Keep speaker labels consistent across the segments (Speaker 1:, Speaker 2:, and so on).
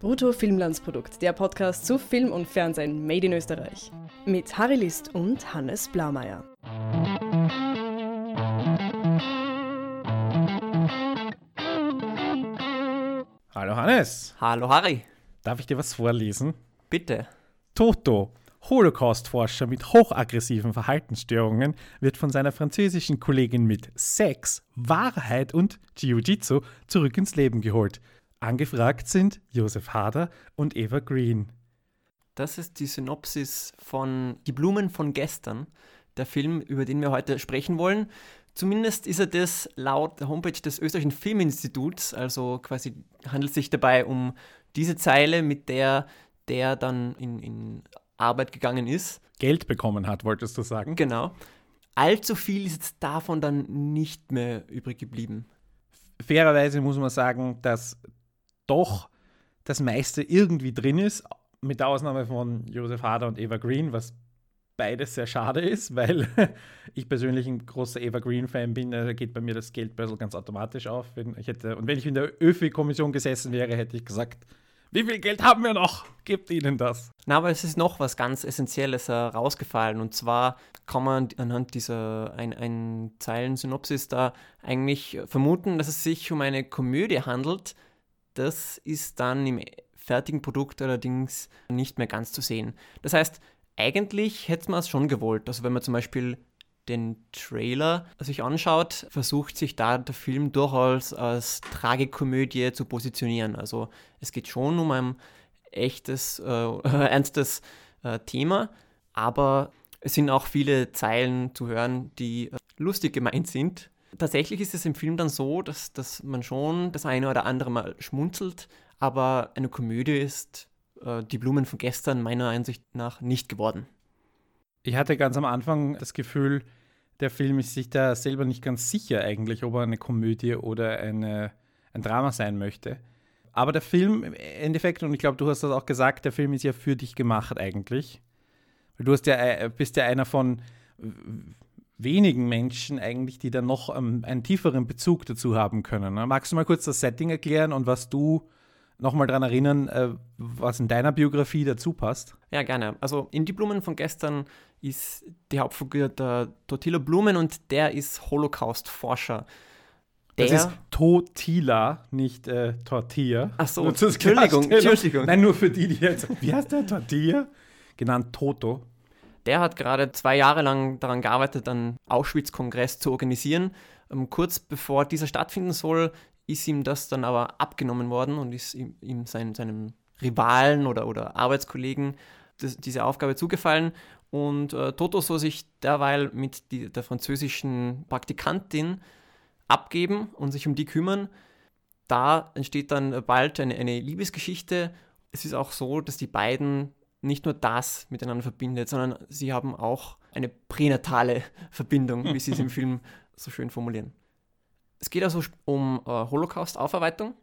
Speaker 1: Brutto Filmlandsprodukt, der Podcast zu Film und Fernsehen made in Österreich. Mit Harry List und Hannes Blaumeier.
Speaker 2: Hallo Hannes,
Speaker 3: Hallo Harry,
Speaker 2: darf ich dir was vorlesen?
Speaker 3: bitte.
Speaker 2: Toto, Holocaust-Forscher mit hochaggressiven Verhaltensstörungen, wird von seiner französischen Kollegin mit Sex, Wahrheit und Jiu-Jitsu zurück ins Leben geholt. Angefragt sind Josef Hader und Eva Green.
Speaker 3: Das ist die Synopsis von Die Blumen von gestern, der Film, über den wir heute sprechen wollen. Zumindest ist er das laut der Homepage des Österreichischen Filminstituts, also quasi handelt es sich dabei um diese Zeile, mit der der dann in, in Arbeit gegangen ist.
Speaker 2: Geld bekommen hat, wolltest du sagen?
Speaker 3: Genau. Allzu viel ist jetzt davon dann nicht mehr übrig geblieben.
Speaker 2: Fairerweise muss man sagen, dass doch das meiste irgendwie drin ist, mit der Ausnahme von Josef Hader und Eva Green, was beides sehr schade ist, weil ich persönlich ein großer Eva Green-Fan bin. Da geht bei mir das Geldbörsel ganz automatisch auf. Wenn ich hätte, und wenn ich in der ÖFI-Kommission gesessen wäre, hätte ich gesagt, wie viel Geld haben wir noch? Gebt ihnen das.
Speaker 3: Na, aber es ist noch was ganz Essentielles herausgefallen. Und zwar kann man anhand dieser ein, ein Zeilen-Synopsis da eigentlich vermuten, dass es sich um eine Komödie handelt. Das ist dann im fertigen Produkt allerdings nicht mehr ganz zu sehen. Das heißt, eigentlich hätte man es schon gewollt. Also wenn man zum Beispiel den Trailer sich anschaut, versucht sich da der Film durchaus als Tragikomödie zu positionieren. Also es geht schon um ein echtes, äh, ernstes äh, Thema, aber es sind auch viele Zeilen zu hören, die äh, lustig gemeint sind. Tatsächlich ist es im Film dann so, dass, dass man schon das eine oder andere Mal schmunzelt, aber eine Komödie ist äh, die Blumen von gestern meiner Ansicht nach nicht geworden.
Speaker 2: Ich hatte ganz am Anfang das Gefühl, der Film ist sich da selber nicht ganz sicher eigentlich, ob er eine Komödie oder eine, ein Drama sein möchte. Aber der Film im Endeffekt, und ich glaube, du hast das auch gesagt, der Film ist ja für dich gemacht eigentlich. Du ja, äh, bist ja einer von wenigen Menschen eigentlich, die dann noch ähm, einen tieferen Bezug dazu haben können. Ne? Magst du mal kurz das Setting erklären und was du nochmal daran erinnern, äh, was in deiner Biografie dazu passt?
Speaker 3: Ja, gerne. Also in Die Blumen von gestern ist die Hauptfigur der Totila Blumen und der ist Holocaust-Forscher.
Speaker 2: Das ist Totila, nicht äh, Tortilla.
Speaker 3: Ach so, Entschuldigung, Entschuldigung.
Speaker 2: Nein, nur für die, die jetzt. Wie heißt der Tortilla? Genannt Toto.
Speaker 3: Der hat gerade zwei Jahre lang daran gearbeitet, einen Auschwitz-Kongress zu organisieren. Ähm, kurz bevor dieser stattfinden soll, ist ihm das dann aber abgenommen worden und ist ihm, ihm sein, seinem Rivalen oder, oder Arbeitskollegen das, diese Aufgabe zugefallen. Und äh, Toto soll sich derweil mit die, der französischen Praktikantin abgeben und sich um die kümmern. Da entsteht dann bald eine, eine Liebesgeschichte. Es ist auch so, dass die beiden nicht nur das miteinander verbindet, sondern sie haben auch eine pränatale Verbindung, wie sie es im Film so schön formulieren. Es geht also um äh, Holocaust-Aufarbeitung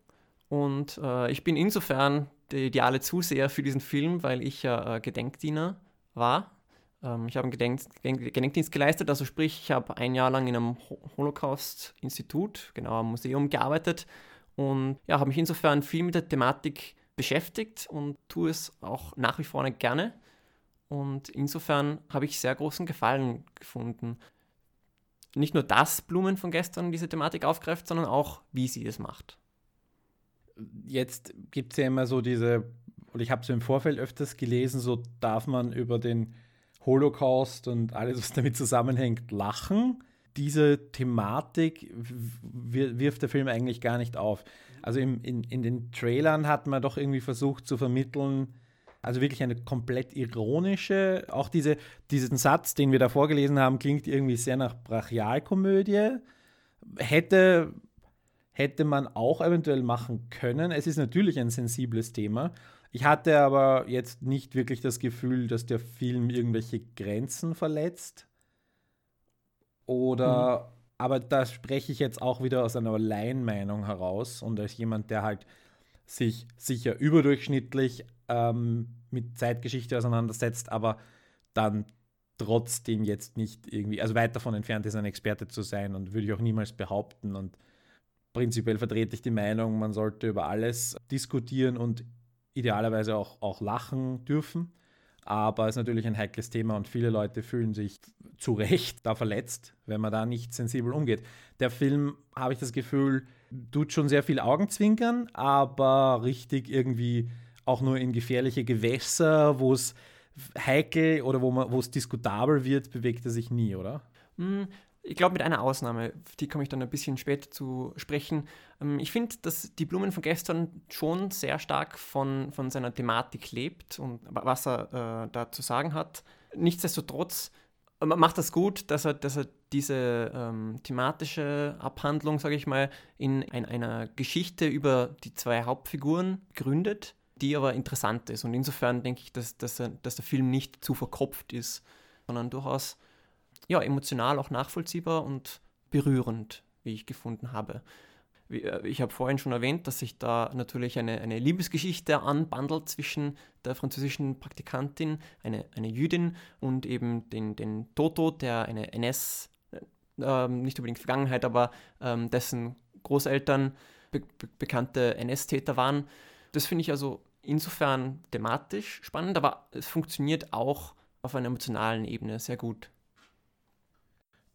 Speaker 3: und äh, ich bin insofern der ideale Zuseher für diesen Film, weil ich ja äh, Gedenkdiener war. Ähm, ich habe einen Gedenk Gedenkdienst geleistet, also sprich, ich habe ein Jahr lang in einem Holocaust-Institut, genau am Museum gearbeitet und ja, habe mich insofern viel mit der Thematik beschäftigt und tue es auch nach wie vor gerne. Und insofern habe ich sehr großen Gefallen gefunden. Nicht nur, dass Blumen von gestern diese Thematik aufgreift, sondern auch, wie sie es macht.
Speaker 2: Jetzt gibt es ja immer so diese, und ich habe so im Vorfeld öfters gelesen, so darf man über den Holocaust und alles, was damit zusammenhängt, lachen. Diese Thematik wirft der Film eigentlich gar nicht auf. Also im, in, in den Trailern hat man doch irgendwie versucht zu vermitteln, also wirklich eine komplett ironische, auch diese, diesen Satz, den wir da vorgelesen haben, klingt irgendwie sehr nach Brachialkomödie. Hätte, hätte man auch eventuell machen können. Es ist natürlich ein sensibles Thema. Ich hatte aber jetzt nicht wirklich das Gefühl, dass der Film irgendwelche Grenzen verletzt. Oder, mhm. Aber da spreche ich jetzt auch wieder aus einer Laienmeinung heraus und als jemand, der halt sich sicher überdurchschnittlich ähm, mit Zeitgeschichte auseinandersetzt, aber dann trotzdem jetzt nicht irgendwie, also weit davon entfernt ist, ein Experte zu sein und würde ich auch niemals behaupten. Und prinzipiell vertrete ich die Meinung, man sollte über alles diskutieren und idealerweise auch, auch lachen dürfen. Aber es ist natürlich ein heikles Thema und viele Leute fühlen sich zu Recht da verletzt, wenn man da nicht sensibel umgeht. Der Film, habe ich das Gefühl, tut schon sehr viel Augenzwinkern, aber richtig irgendwie auch nur in gefährliche Gewässer, wo es heikel oder wo es diskutabel wird, bewegt er sich nie, oder?
Speaker 3: Ich glaube mit einer Ausnahme, die komme ich dann ein bisschen später zu sprechen. Ähm, ich finde, dass die Blumen von gestern schon sehr stark von, von seiner Thematik lebt und was er äh, da zu sagen hat. Nichtsdestotrotz äh, macht das gut, dass er, dass er diese ähm, thematische Abhandlung, sage ich mal, in ein, einer Geschichte über die zwei Hauptfiguren gründet, die aber interessant ist. Und insofern denke ich, dass, dass, er, dass der Film nicht zu verkopft ist, sondern durchaus ja, emotional auch nachvollziehbar und berührend, wie ich gefunden habe. Äh, ich habe vorhin schon erwähnt, dass sich da natürlich eine, eine Liebesgeschichte anbandelt zwischen der französischen Praktikantin, eine, eine Jüdin, und eben den, den Toto, der eine NS, äh, nicht unbedingt Vergangenheit, aber ähm, dessen Großeltern be be bekannte NS-Täter waren. Das finde ich also insofern thematisch spannend, aber es funktioniert auch auf einer emotionalen Ebene sehr gut.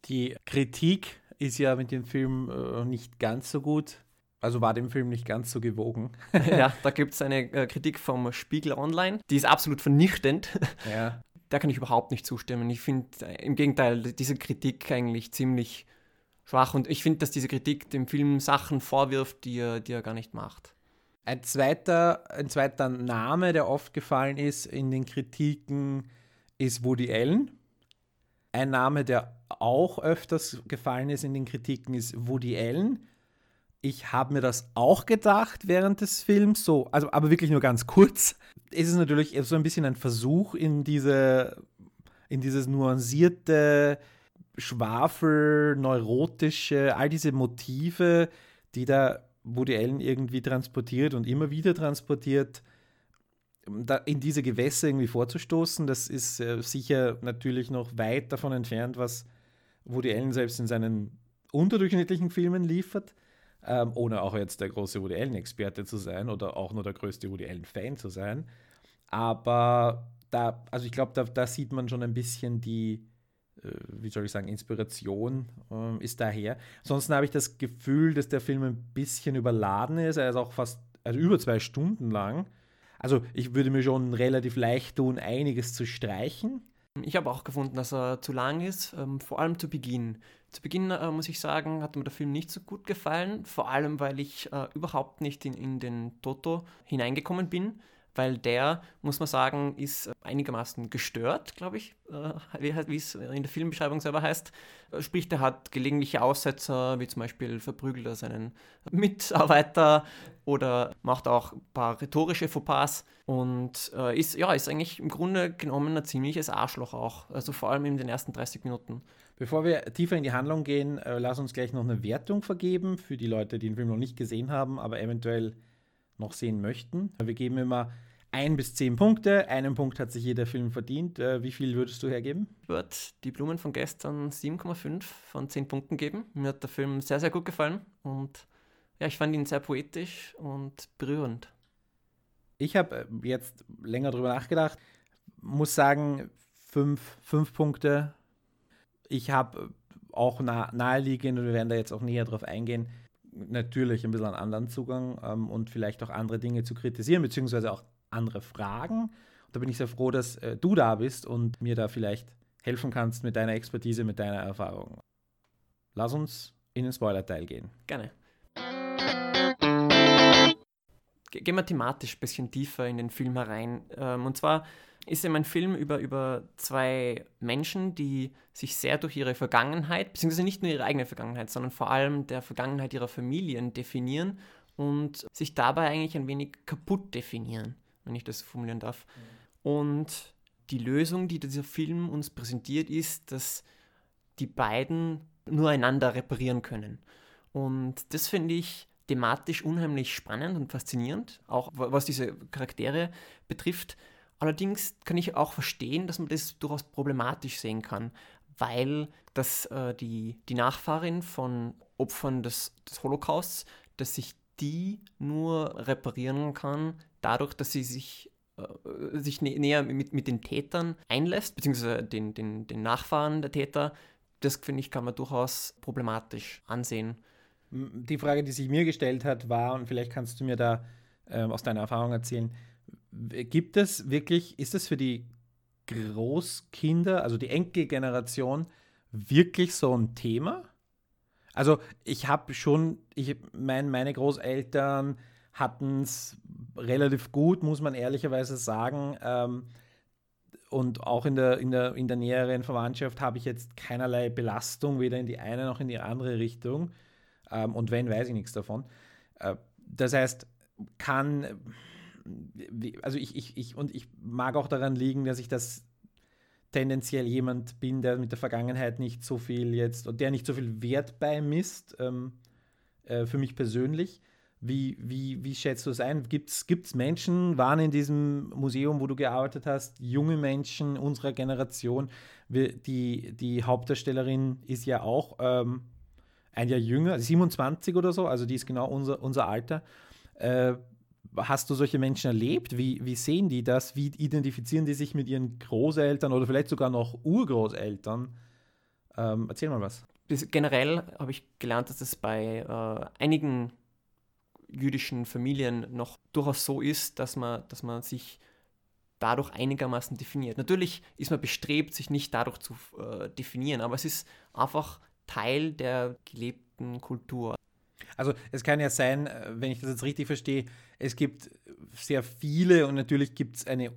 Speaker 2: Die Kritik ist ja mit dem Film äh, nicht ganz so gut. Also war dem Film nicht ganz so gewogen.
Speaker 3: ja, da gibt es eine äh, Kritik vom Spiegel Online, die ist absolut vernichtend.
Speaker 2: Ja.
Speaker 3: Da kann ich überhaupt nicht zustimmen. Ich finde äh, im Gegenteil diese Kritik eigentlich ziemlich schwach und ich finde, dass diese Kritik dem Film Sachen vorwirft, die er, die er gar nicht macht.
Speaker 2: Ein zweiter, ein zweiter Name, der oft gefallen ist in den Kritiken, ist Woody Allen. Ein Name, der auch öfters gefallen ist in den Kritiken, ist Woody Allen. Ich habe mir das auch gedacht während des Films, so, also aber wirklich nur ganz kurz. Es ist natürlich so ein bisschen ein Versuch in diese, in dieses nuancierte, Schwafel, neurotische, all diese Motive, die da Woody Allen irgendwie transportiert und immer wieder transportiert, in diese Gewässer irgendwie vorzustoßen, das ist äh, sicher natürlich noch weit davon entfernt, was Woody Allen selbst in seinen unterdurchschnittlichen Filmen liefert, ähm, ohne auch jetzt der große Woody Allen-Experte zu sein oder auch nur der größte Woody Allen-Fan zu sein. Aber da, also ich glaube, da, da, sieht man schon ein bisschen die, äh, wie soll ich sagen, Inspiration äh, ist daher. Ansonsten habe ich das Gefühl, dass der Film ein bisschen überladen ist. Er ist auch fast, also über zwei Stunden lang. Also ich würde mir schon relativ leicht tun, einiges zu streichen.
Speaker 3: Ich habe auch gefunden, dass er zu lang ist, ähm, vor allem zu Beginn. Zu Beginn, äh, muss ich sagen, hat mir der Film nicht so gut gefallen, vor allem weil ich äh, überhaupt nicht in, in den Toto hineingekommen bin weil der, muss man sagen, ist einigermaßen gestört, glaube ich, äh, wie es in der Filmbeschreibung selber heißt. Äh, sprich, der hat gelegentliche Aussetzer, wie zum Beispiel verprügelt er seinen Mitarbeiter oder macht auch ein paar rhetorische Fauxpas und äh, ist, ja, ist eigentlich im Grunde genommen ein ziemliches Arschloch auch, also vor allem in den ersten 30 Minuten.
Speaker 2: Bevor wir tiefer in die Handlung gehen, lass uns gleich noch eine Wertung vergeben für die Leute, die den Film noch nicht gesehen haben, aber eventuell noch sehen möchten. Wir geben immer ein bis zehn Punkte. Einen Punkt hat sich jeder Film verdient. Äh, wie viel würdest du hergeben?
Speaker 3: Ich würde die Blumen von gestern 7,5 von 10 Punkten geben. Mir hat der Film sehr, sehr gut gefallen und ja, ich fand ihn sehr poetisch und berührend.
Speaker 2: Ich habe äh, jetzt länger drüber nachgedacht. Muss sagen, fünf, fünf Punkte. Ich habe auch nah, naheliegend, und wir werden da jetzt auch näher drauf eingehen, natürlich ein bisschen einen anderen Zugang ähm, und vielleicht auch andere Dinge zu kritisieren, beziehungsweise auch andere Fragen. Und da bin ich sehr froh, dass äh, du da bist und mir da vielleicht helfen kannst mit deiner Expertise, mit deiner Erfahrung. Lass uns in den Spoiler-Teil gehen.
Speaker 3: Gerne. Gehen wir thematisch ein bisschen tiefer in den Film herein. Ähm, und zwar ist es ein Film über, über zwei Menschen, die sich sehr durch ihre Vergangenheit, beziehungsweise nicht nur ihre eigene Vergangenheit, sondern vor allem der Vergangenheit ihrer Familien definieren und sich dabei eigentlich ein wenig kaputt definieren wenn ich das formulieren darf. Mhm. Und die Lösung, die dieser Film uns präsentiert, ist, dass die beiden nur einander reparieren können. Und das finde ich thematisch unheimlich spannend und faszinierend, auch was diese Charaktere betrifft. Allerdings kann ich auch verstehen, dass man das durchaus problematisch sehen kann, weil das, äh, die, die Nachfahrin von Opfern des, des Holocausts, dass sich die nur reparieren kann, dadurch, dass sie sich, äh, sich nä näher mit, mit den Tätern einlässt, beziehungsweise den, den, den Nachfahren der Täter, das finde ich, kann man durchaus problematisch ansehen.
Speaker 2: Die Frage, die sich mir gestellt hat, war, und vielleicht kannst du mir da äh, aus deiner Erfahrung erzählen, gibt es wirklich, ist es für die Großkinder, also die Enkelgeneration, wirklich so ein Thema? Also ich habe schon, ich mein, meine Großeltern hatten es relativ gut, muss man ehrlicherweise sagen. Ähm, und auch in der, in, der, in der näheren Verwandtschaft habe ich jetzt keinerlei Belastung, weder in die eine noch in die andere Richtung. Ähm, und wenn, weiß ich nichts davon. Äh, das heißt, kann, also ich, ich, ich, und ich mag auch daran liegen, dass ich das tendenziell jemand bin, der mit der Vergangenheit nicht so viel jetzt und der nicht so viel Wert beimisst, ähm, äh, für mich persönlich. Wie, wie, wie schätzt du es ein? Gibt es Menschen, waren in diesem Museum, wo du gearbeitet hast, junge Menschen unserer Generation? Die, die Hauptdarstellerin ist ja auch ähm, ein Jahr jünger, 27 oder so, also die ist genau unser, unser Alter. Äh, hast du solche Menschen erlebt? Wie, wie sehen die das? Wie identifizieren die sich mit ihren Großeltern oder vielleicht sogar noch Urgroßeltern? Ähm, erzähl mal was.
Speaker 3: Generell habe ich gelernt, dass es bei äh, einigen jüdischen Familien noch durchaus so ist, dass man, dass man sich dadurch einigermaßen definiert. Natürlich ist man bestrebt, sich nicht dadurch zu äh, definieren, aber es ist einfach Teil der gelebten Kultur.
Speaker 2: Also es kann ja sein, äh, wenn ich das jetzt richtig verstehe, es gibt sehr viele und natürlich gibt es eine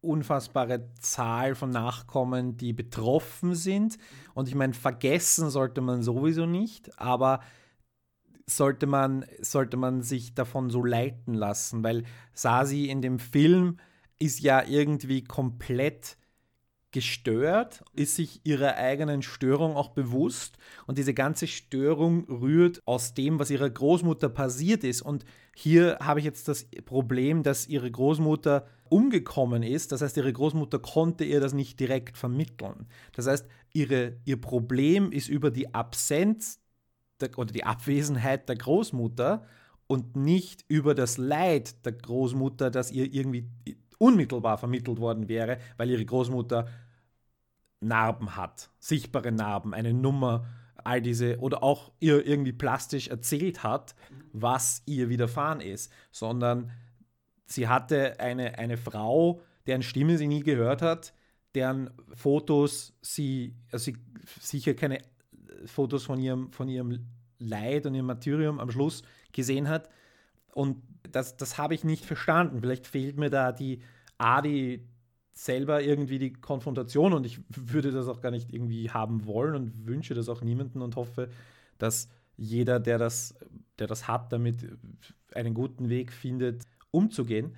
Speaker 2: unfassbare Zahl von Nachkommen, die betroffen sind. Und ich meine, vergessen sollte man sowieso nicht, aber sollte man, sollte man sich davon so leiten lassen, weil Sasi in dem Film ist ja irgendwie komplett gestört, ist sich ihrer eigenen Störung auch bewusst und diese ganze Störung rührt aus dem, was ihrer Großmutter passiert ist. Und hier habe ich jetzt das Problem, dass ihre Großmutter umgekommen ist. Das heißt, ihre Großmutter konnte ihr das nicht direkt vermitteln. Das heißt, ihre, ihr Problem ist über die Absenz der, oder die Abwesenheit der Großmutter und nicht über das Leid der Großmutter, das ihr irgendwie unmittelbar vermittelt worden wäre, weil ihre Großmutter Narben hat, sichtbare Narben, eine Nummer, all diese, oder auch ihr irgendwie plastisch erzählt hat, was ihr widerfahren ist, sondern sie hatte eine, eine Frau, deren Stimme sie nie gehört hat, deren Fotos sie, also sie sicher keine Fotos von ihrem, von ihrem Leid und ihrem Martyrium am Schluss gesehen hat. Und das, das habe ich nicht verstanden. Vielleicht fehlt mir da die Adi selber irgendwie die Konfrontation und ich würde das auch gar nicht irgendwie haben wollen und wünsche das auch niemandem und hoffe, dass jeder, der das, der das hat, damit einen guten Weg findet, umzugehen.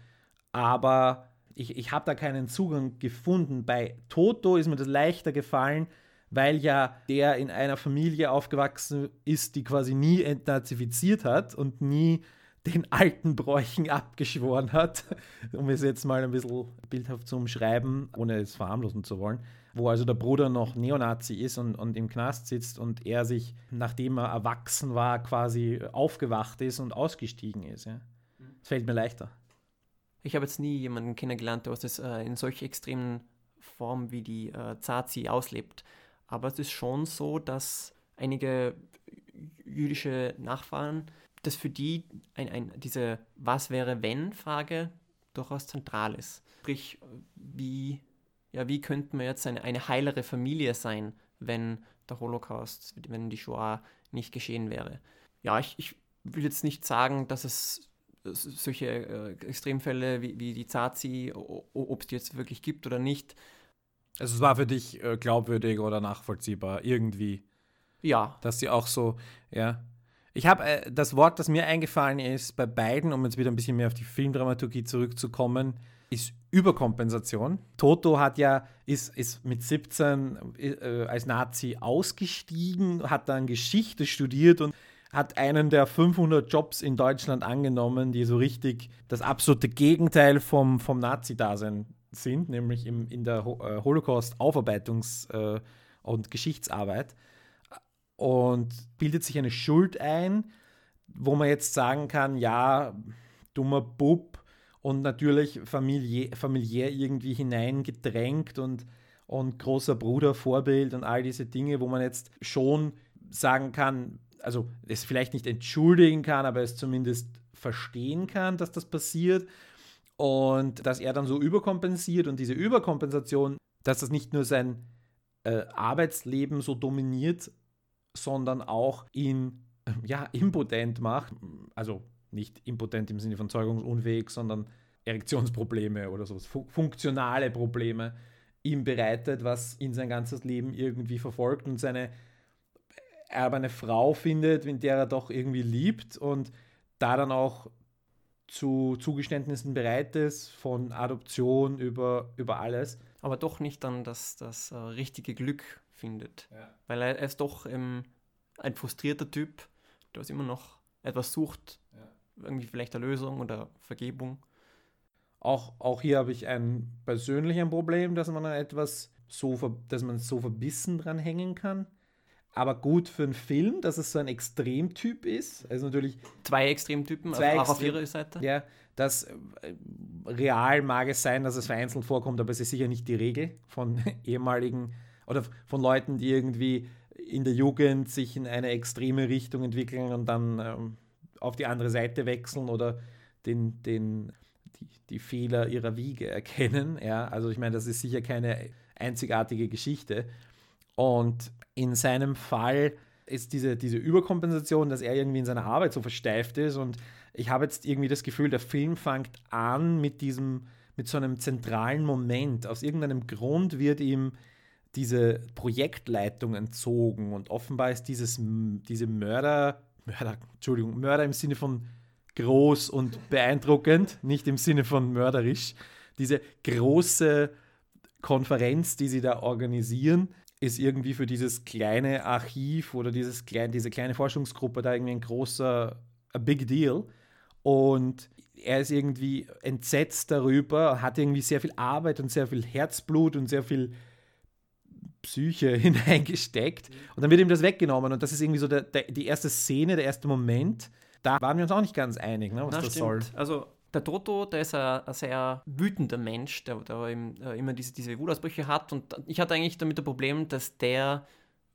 Speaker 2: Aber ich, ich habe da keinen Zugang gefunden. Bei Toto ist mir das leichter gefallen, weil ja der in einer Familie aufgewachsen ist, die quasi nie entnazifiziert hat und nie den alten Bräuchen abgeschworen hat, um es jetzt mal ein bisschen bildhaft zu umschreiben, ohne es verharmlosen zu wollen, wo also der Bruder noch Neonazi ist und, und im Knast sitzt und er sich, nachdem er erwachsen war, quasi aufgewacht ist und ausgestiegen ist. Ja. Fällt mir leichter.
Speaker 3: Ich habe jetzt nie jemanden kennengelernt, der das äh, in solch extremen Form wie die äh, Zazi auslebt. Aber es ist schon so, dass einige jüdische Nachfahren, dass für die ein, ein, diese Was wäre wenn Frage durchaus zentral ist. Sprich, wie, ja, wie könnten wir jetzt eine, eine heilere Familie sein, wenn der Holocaust, wenn die Shoah nicht geschehen wäre? Ja, ich, ich will jetzt nicht sagen, dass es solche äh, Extremfälle wie, wie die Zazi, ob es die jetzt wirklich gibt oder nicht,
Speaker 2: also es war für dich äh, glaubwürdig oder nachvollziehbar irgendwie.
Speaker 3: Ja.
Speaker 2: Dass sie auch so, ja. Ich habe äh, das Wort, das mir eingefallen ist bei beiden, um jetzt wieder ein bisschen mehr auf die Filmdramaturgie zurückzukommen, ist Überkompensation. Toto hat ja, ist, ist mit 17 äh, als Nazi ausgestiegen, hat dann Geschichte studiert und hat einen der 500 Jobs in Deutschland angenommen, die so richtig das absolute Gegenteil vom, vom Nazi-Dasein sind, nämlich im, in der äh, Holocaust-Aufarbeitungs- äh, und Geschichtsarbeit. Und bildet sich eine Schuld ein, wo man jetzt sagen kann, ja, dummer Bub und natürlich familiär, familiär irgendwie hineingedrängt und, und großer Bruder, Vorbild und all diese Dinge, wo man jetzt schon sagen kann, also es vielleicht nicht entschuldigen kann, aber es zumindest verstehen kann, dass das passiert und dass er dann so überkompensiert und diese Überkompensation, dass das nicht nur sein äh, Arbeitsleben so dominiert, sondern auch ihn ja, impotent macht. Also nicht impotent im Sinne von zeugungsunfähig, sondern Erektionsprobleme oder so, funktionale Probleme ihm bereitet, was ihn sein ganzes Leben irgendwie verfolgt und seine er aber eine Frau findet, in der er doch irgendwie liebt und da dann auch zu Zugeständnissen bereit ist, von Adoption über, über alles.
Speaker 3: Aber doch nicht dann das, das uh, richtige Glück findet. Ja. Weil er, er, ist doch ähm, ein frustrierter Typ, der immer noch etwas sucht, ja. irgendwie vielleicht eine Lösung oder Vergebung.
Speaker 2: Auch, auch hier habe ich ein persönliches Problem, dass man etwas so, dass man so verbissen dran hängen kann aber gut für einen Film, dass es so ein Extremtyp ist. Also natürlich.
Speaker 3: Zwei Extremtypen,
Speaker 2: zwei auch auf ihrer Seite. Ja, das äh, real mag es sein, dass es vereinzelt vorkommt, aber es ist sicher nicht die Regel von ehemaligen oder von Leuten, die irgendwie in der Jugend sich in eine extreme Richtung entwickeln und dann ähm, auf die andere Seite wechseln oder den, den, die, die Fehler ihrer Wiege erkennen. Ja, also ich meine, das ist sicher keine einzigartige Geschichte. Und in seinem Fall ist diese, diese Überkompensation, dass er irgendwie in seiner Arbeit so versteift ist. Und ich habe jetzt irgendwie das Gefühl, der Film fängt an mit diesem, mit so einem zentralen Moment. Aus irgendeinem Grund wird ihm diese Projektleitung entzogen und offenbar ist dieses, diese Mörder, Mörder, Entschuldigung, Mörder im Sinne von groß und beeindruckend, nicht im Sinne von mörderisch, diese große Konferenz, die sie da organisieren, ist irgendwie für dieses kleine Archiv oder dieses klein, diese kleine Forschungsgruppe da irgendwie ein großer, a big deal. Und er ist irgendwie entsetzt darüber, hat irgendwie sehr viel Arbeit und sehr viel Herzblut und sehr viel Psyche hineingesteckt. Und dann wird ihm das weggenommen. Und das ist irgendwie so der, der, die erste Szene, der erste Moment. Da waren wir uns auch nicht ganz einig, ne, was Na, das stimmt. soll.
Speaker 3: Also der Toto, der ist ein, ein sehr wütender Mensch, der, der äh, immer diese, diese Wutausbrüche hat. Und ich hatte eigentlich damit das Problem, dass der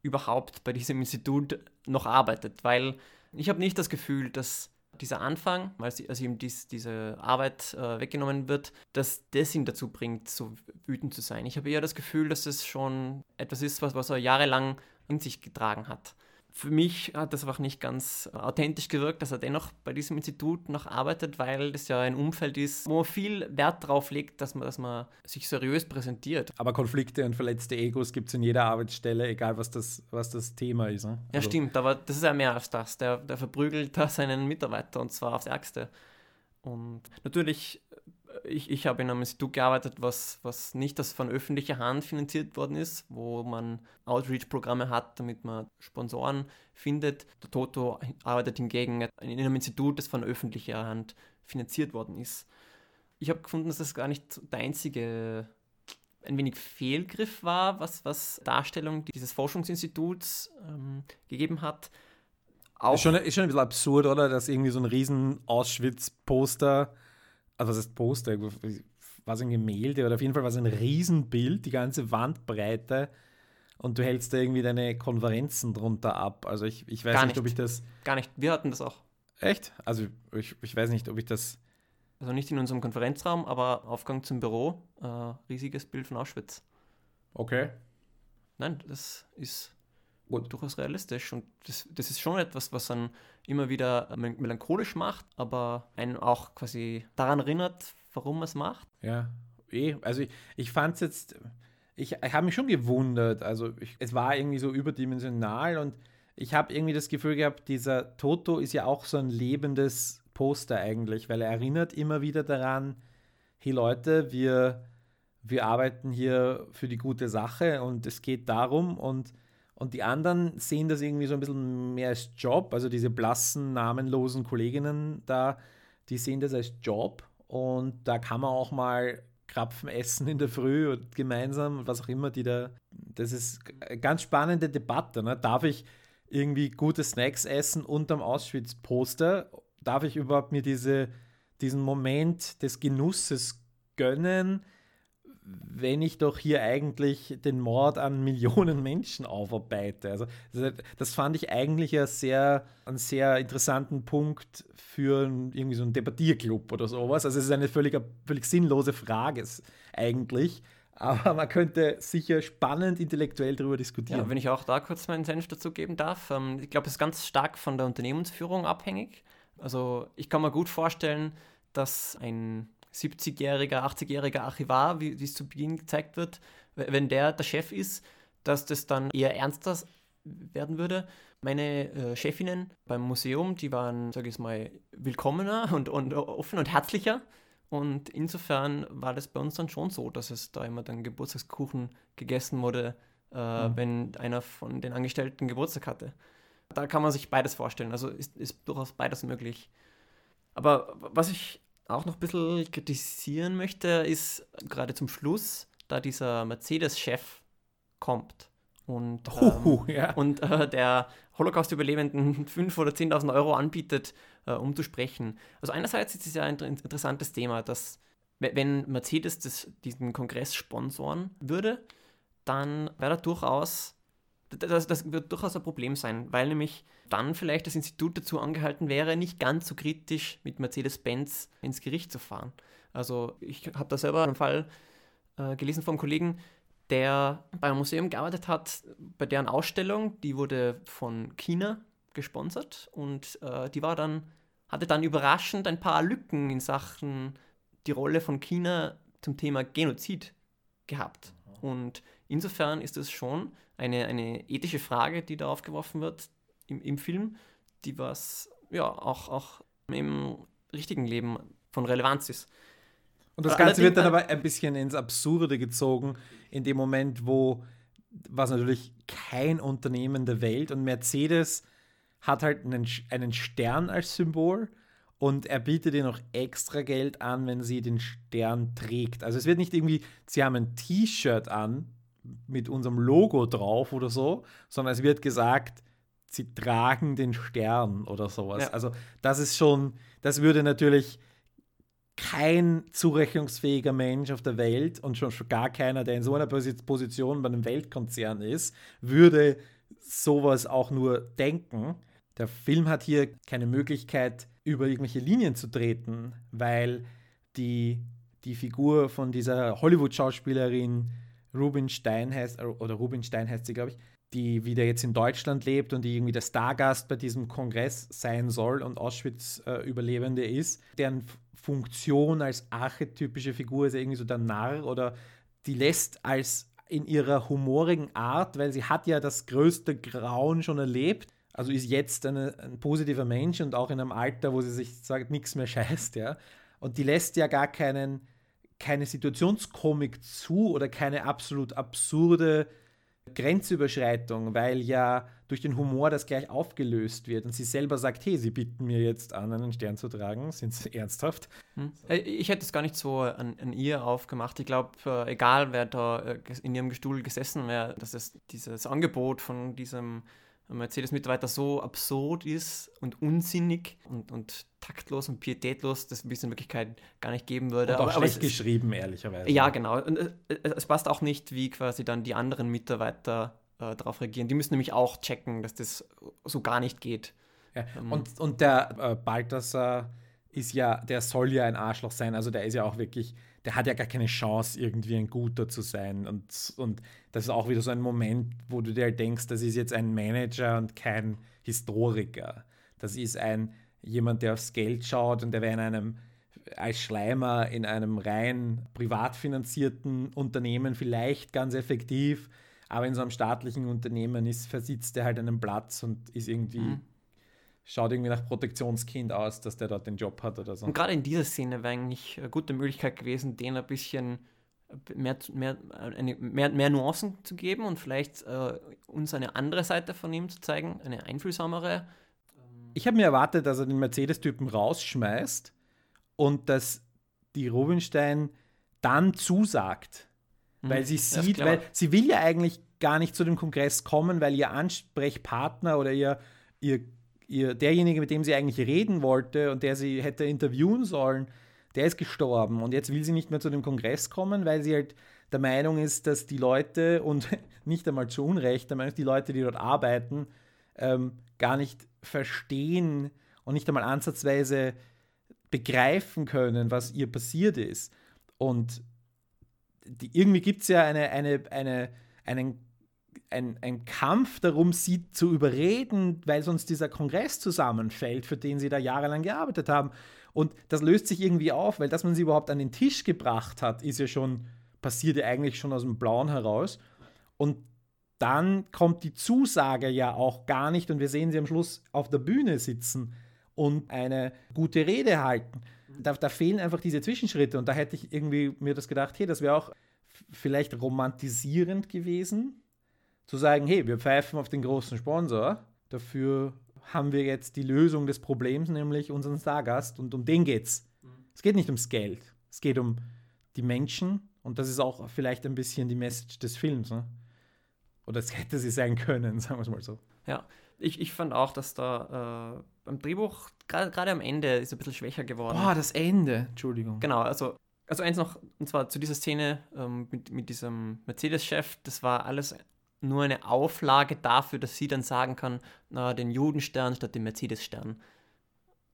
Speaker 3: überhaupt bei diesem Institut noch arbeitet, weil ich habe nicht das Gefühl, dass dieser Anfang, als ihm dies, diese Arbeit äh, weggenommen wird, dass das ihn dazu bringt, so wütend zu sein. Ich habe eher das Gefühl, dass es schon etwas ist, was, was er jahrelang in sich getragen hat für mich hat das einfach nicht ganz authentisch gewirkt, dass er dennoch bei diesem Institut noch arbeitet, weil das ja ein Umfeld ist, wo man viel Wert darauf legt, dass man, dass man sich seriös präsentiert.
Speaker 2: Aber Konflikte und verletzte Egos gibt es in jeder Arbeitsstelle, egal was das, was das Thema ist. Ne?
Speaker 3: Ja, also. stimmt, aber das ist ja mehr als das. Der, der verprügelt da seinen Mitarbeiter und zwar aufs Ärgste. Und natürlich ich, ich habe in einem Institut gearbeitet, was, was nicht das von öffentlicher Hand finanziert worden ist, wo man Outreach-Programme hat, damit man Sponsoren findet. Der Toto arbeitet hingegen in einem Institut, das von öffentlicher Hand finanziert worden ist. Ich habe gefunden, dass das gar nicht der einzige ein wenig Fehlgriff war, was, was Darstellung dieses Forschungsinstituts ähm, gegeben hat.
Speaker 2: Auch ist, schon, ist schon ein bisschen absurd, oder? Dass irgendwie so ein riesen Auschwitz-Poster also was ist Poster, was ein Gemälde oder auf jeden Fall was ein Riesenbild, die ganze Wandbreite und du hältst da irgendwie deine Konferenzen drunter ab. Also ich, ich weiß nicht, nicht, ob ich das.
Speaker 3: Gar nicht, wir hatten das auch.
Speaker 2: Echt? Also ich, ich weiß nicht, ob ich das.
Speaker 3: Also nicht in unserem Konferenzraum, aber Aufgang zum Büro, äh, riesiges Bild von Auschwitz.
Speaker 2: Okay.
Speaker 3: Nein, das ist Gut. durchaus realistisch. Und das, das ist schon etwas, was dann immer wieder melancholisch macht, aber einen auch quasi daran erinnert, warum man es macht.
Speaker 2: Ja, eh. Also ich, ich fand es jetzt, ich, ich habe mich schon gewundert. Also ich, es war irgendwie so überdimensional und ich habe irgendwie das Gefühl gehabt, dieser Toto ist ja auch so ein lebendes Poster eigentlich, weil er erinnert immer wieder daran, hey Leute, wir, wir arbeiten hier für die gute Sache und es geht darum und und die anderen sehen das irgendwie so ein bisschen mehr als Job. Also diese blassen, namenlosen Kolleginnen da, die sehen das als Job. Und da kann man auch mal Krapfen essen in der Früh und gemeinsam, was auch immer, die da. Das ist eine ganz spannende Debatte. Ne? Darf ich irgendwie gute Snacks essen unterm Auschwitz-Poster? Darf ich überhaupt mir diese, diesen Moment des Genusses gönnen, wenn ich doch hier eigentlich den Mord an Millionen Menschen aufarbeite. Also das fand ich eigentlich ja sehr, einen sehr interessanten Punkt für irgendwie so einen Debattierclub oder sowas. Also es ist eine völlig, völlig sinnlose Frage eigentlich. Aber man könnte sicher spannend intellektuell darüber diskutieren.
Speaker 3: Ja, wenn ich auch da kurz meinen Senf dazu geben darf. Ähm, ich glaube, es ist ganz stark von der Unternehmensführung abhängig. Also ich kann mir gut vorstellen, dass ein 70-jähriger, 80-jähriger Archivar, wie es zu Beginn gezeigt wird, wenn der der Chef ist, dass das dann eher ernster werden würde. Meine äh, Chefinnen beim Museum, die waren, sage ich mal, willkommener und, und offen und herzlicher. Und insofern war das bei uns dann schon so, dass es da immer dann Geburtstagskuchen gegessen wurde, äh, mhm. wenn einer von den Angestellten Geburtstag hatte. Da kann man sich beides vorstellen. Also ist, ist durchaus beides möglich. Aber was ich auch noch ein bisschen kritisieren möchte, ist gerade zum Schluss, da dieser Mercedes-Chef kommt und,
Speaker 2: ähm, ja.
Speaker 3: und äh, der Holocaust-Überlebenden 5.000 oder 10.000 Euro anbietet, äh, um zu sprechen. Also einerseits ist es ja ein interessantes Thema, dass wenn Mercedes das, diesen Kongress sponsoren würde, dann wäre da durchaus das, das wird durchaus ein Problem sein, weil nämlich dann vielleicht das Institut dazu angehalten wäre, nicht ganz so kritisch mit Mercedes-Benz ins Gericht zu fahren. Also ich habe da selber einen Fall äh, gelesen vom Kollegen, der beim Museum gearbeitet hat, bei deren Ausstellung, die wurde von China gesponsert und äh, die war dann, hatte dann überraschend ein paar Lücken in Sachen die Rolle von China zum Thema Genozid gehabt. Und insofern ist es schon eine, eine ethische Frage, die da aufgeworfen wird im, im Film, die was ja auch, auch im richtigen Leben von Relevanz ist.
Speaker 2: Und das Ganze wird dann aber ein bisschen ins Absurde gezogen, in dem Moment, wo, was natürlich kein Unternehmen der Welt und Mercedes hat halt einen, einen Stern als Symbol und er bietet ihr noch extra Geld an, wenn sie den Stern trägt. Also es wird nicht irgendwie, sie haben ein T-Shirt an mit unserem Logo drauf oder so, sondern es wird gesagt, sie tragen den Stern oder sowas. Ja. Also das ist schon, das würde natürlich kein zurechnungsfähiger Mensch auf der Welt und schon, schon gar keiner, der in so einer Position bei einem Weltkonzern ist, würde sowas auch nur denken. Der Film hat hier keine Möglichkeit, über irgendwelche Linien zu treten, weil die, die Figur von dieser Hollywood-Schauspielerin Rubinstein heißt, oder Rubinstein heißt sie, glaube ich, die wieder jetzt in Deutschland lebt und die irgendwie der Stargast bei diesem Kongress sein soll und Auschwitz-Überlebende äh, ist, deren Funktion als archetypische Figur ist irgendwie so der Narr oder die lässt als in ihrer humorigen Art, weil sie hat ja das größte Grauen schon erlebt, also ist jetzt eine, ein positiver Mensch und auch in einem Alter, wo sie sich sagt, nichts mehr scheißt, ja. Und die lässt ja gar keinen keine Situationskomik zu oder keine absolut absurde Grenzüberschreitung, weil ja durch den Humor das gleich aufgelöst wird und sie selber sagt, hey, sie bieten mir jetzt an, einen Stern zu tragen. Sind sie ernsthaft?
Speaker 3: Hm. Äh, ich hätte es gar nicht so an, an ihr aufgemacht. Ich glaube, äh, egal wer da äh, in ihrem Stuhl gesessen wäre, dass es dieses Angebot von diesem Mercedes-Mitarbeiter so absurd ist und unsinnig und, und taktlos und pietätlos, dass es in Wirklichkeit gar nicht geben würde.
Speaker 2: Und auch aber, schlecht aber geschrieben, ehrlicherweise.
Speaker 3: Ja, genau. Und es, es, passt auch nicht, wie quasi dann die anderen Mitarbeiter äh, darauf reagieren. Die müssen nämlich auch checken, dass das so gar nicht geht.
Speaker 2: Ja. Ähm. Und, und der äh, Balthasar ist ja, der soll ja ein Arschloch sein. Also der ist ja auch wirklich der hat ja gar keine Chance, irgendwie ein Guter zu sein. Und, und das ist auch wieder so ein Moment, wo du dir halt denkst, das ist jetzt ein Manager und kein Historiker. Das ist ein jemand, der aufs Geld schaut und der wäre in einem als Schleimer in einem rein privat finanzierten Unternehmen vielleicht ganz effektiv, aber in so einem staatlichen Unternehmen ist, versitzt er halt einen Platz und ist irgendwie mhm schaut irgendwie nach Protektionskind aus, dass der dort den Job hat oder so.
Speaker 3: Und gerade in dieser Szene wäre eigentlich eine gute Möglichkeit gewesen, denen ein bisschen mehr, mehr, eine, mehr, mehr Nuancen zu geben und vielleicht äh, uns eine andere Seite von ihm zu zeigen, eine einfühlsamere.
Speaker 2: Ich habe mir erwartet, dass er den Mercedes-Typen rausschmeißt und dass die Rubinstein dann zusagt. Mhm, weil sie sieht, weil sie will ja eigentlich gar nicht zu dem Kongress kommen, weil ihr Ansprechpartner oder ihr, ihr ihr, derjenige, mit dem sie eigentlich reden wollte und der sie hätte interviewen sollen, der ist gestorben. Und jetzt will sie nicht mehr zu dem Kongress kommen, weil sie halt der Meinung ist, dass die Leute, und nicht einmal zu Unrecht, der Meinung ist, die Leute, die dort arbeiten, ähm, gar nicht verstehen und nicht einmal ansatzweise begreifen können, was ihr passiert ist. Und die, irgendwie gibt es ja eine, eine, eine, einen, ein, ein Kampf darum, sie zu überreden, weil sonst dieser Kongress zusammenfällt, für den sie da jahrelang gearbeitet haben. Und das löst sich irgendwie auf, weil dass man sie überhaupt an den Tisch gebracht hat, ist ja schon, passiert ja eigentlich schon aus dem Blauen heraus. Und dann kommt die Zusage ja auch gar nicht und wir sehen sie am Schluss auf der Bühne sitzen und eine gute Rede halten. Da, da fehlen einfach diese Zwischenschritte und da hätte ich irgendwie mir das gedacht, hey, das wäre auch vielleicht romantisierend gewesen, zu sagen, hey, wir pfeifen auf den großen Sponsor, dafür haben wir jetzt die Lösung des Problems, nämlich unseren Stargast und um den geht's. Mhm. Es geht nicht ums Geld, es geht um die Menschen und das ist auch vielleicht ein bisschen die Message des Films. Ne? Oder es hätte sie sein können, sagen wir es mal so.
Speaker 3: Ja, ich, ich fand auch, dass da äh, beim Drehbuch, gerade am Ende, ist ein bisschen schwächer geworden.
Speaker 2: Boah, das Ende, Entschuldigung.
Speaker 3: Genau, also, also eins noch, und zwar zu dieser Szene ähm, mit, mit diesem Mercedes-Chef, das war alles nur eine Auflage dafür, dass sie dann sagen kann, na, den Judenstern statt den Mercedes-Stern.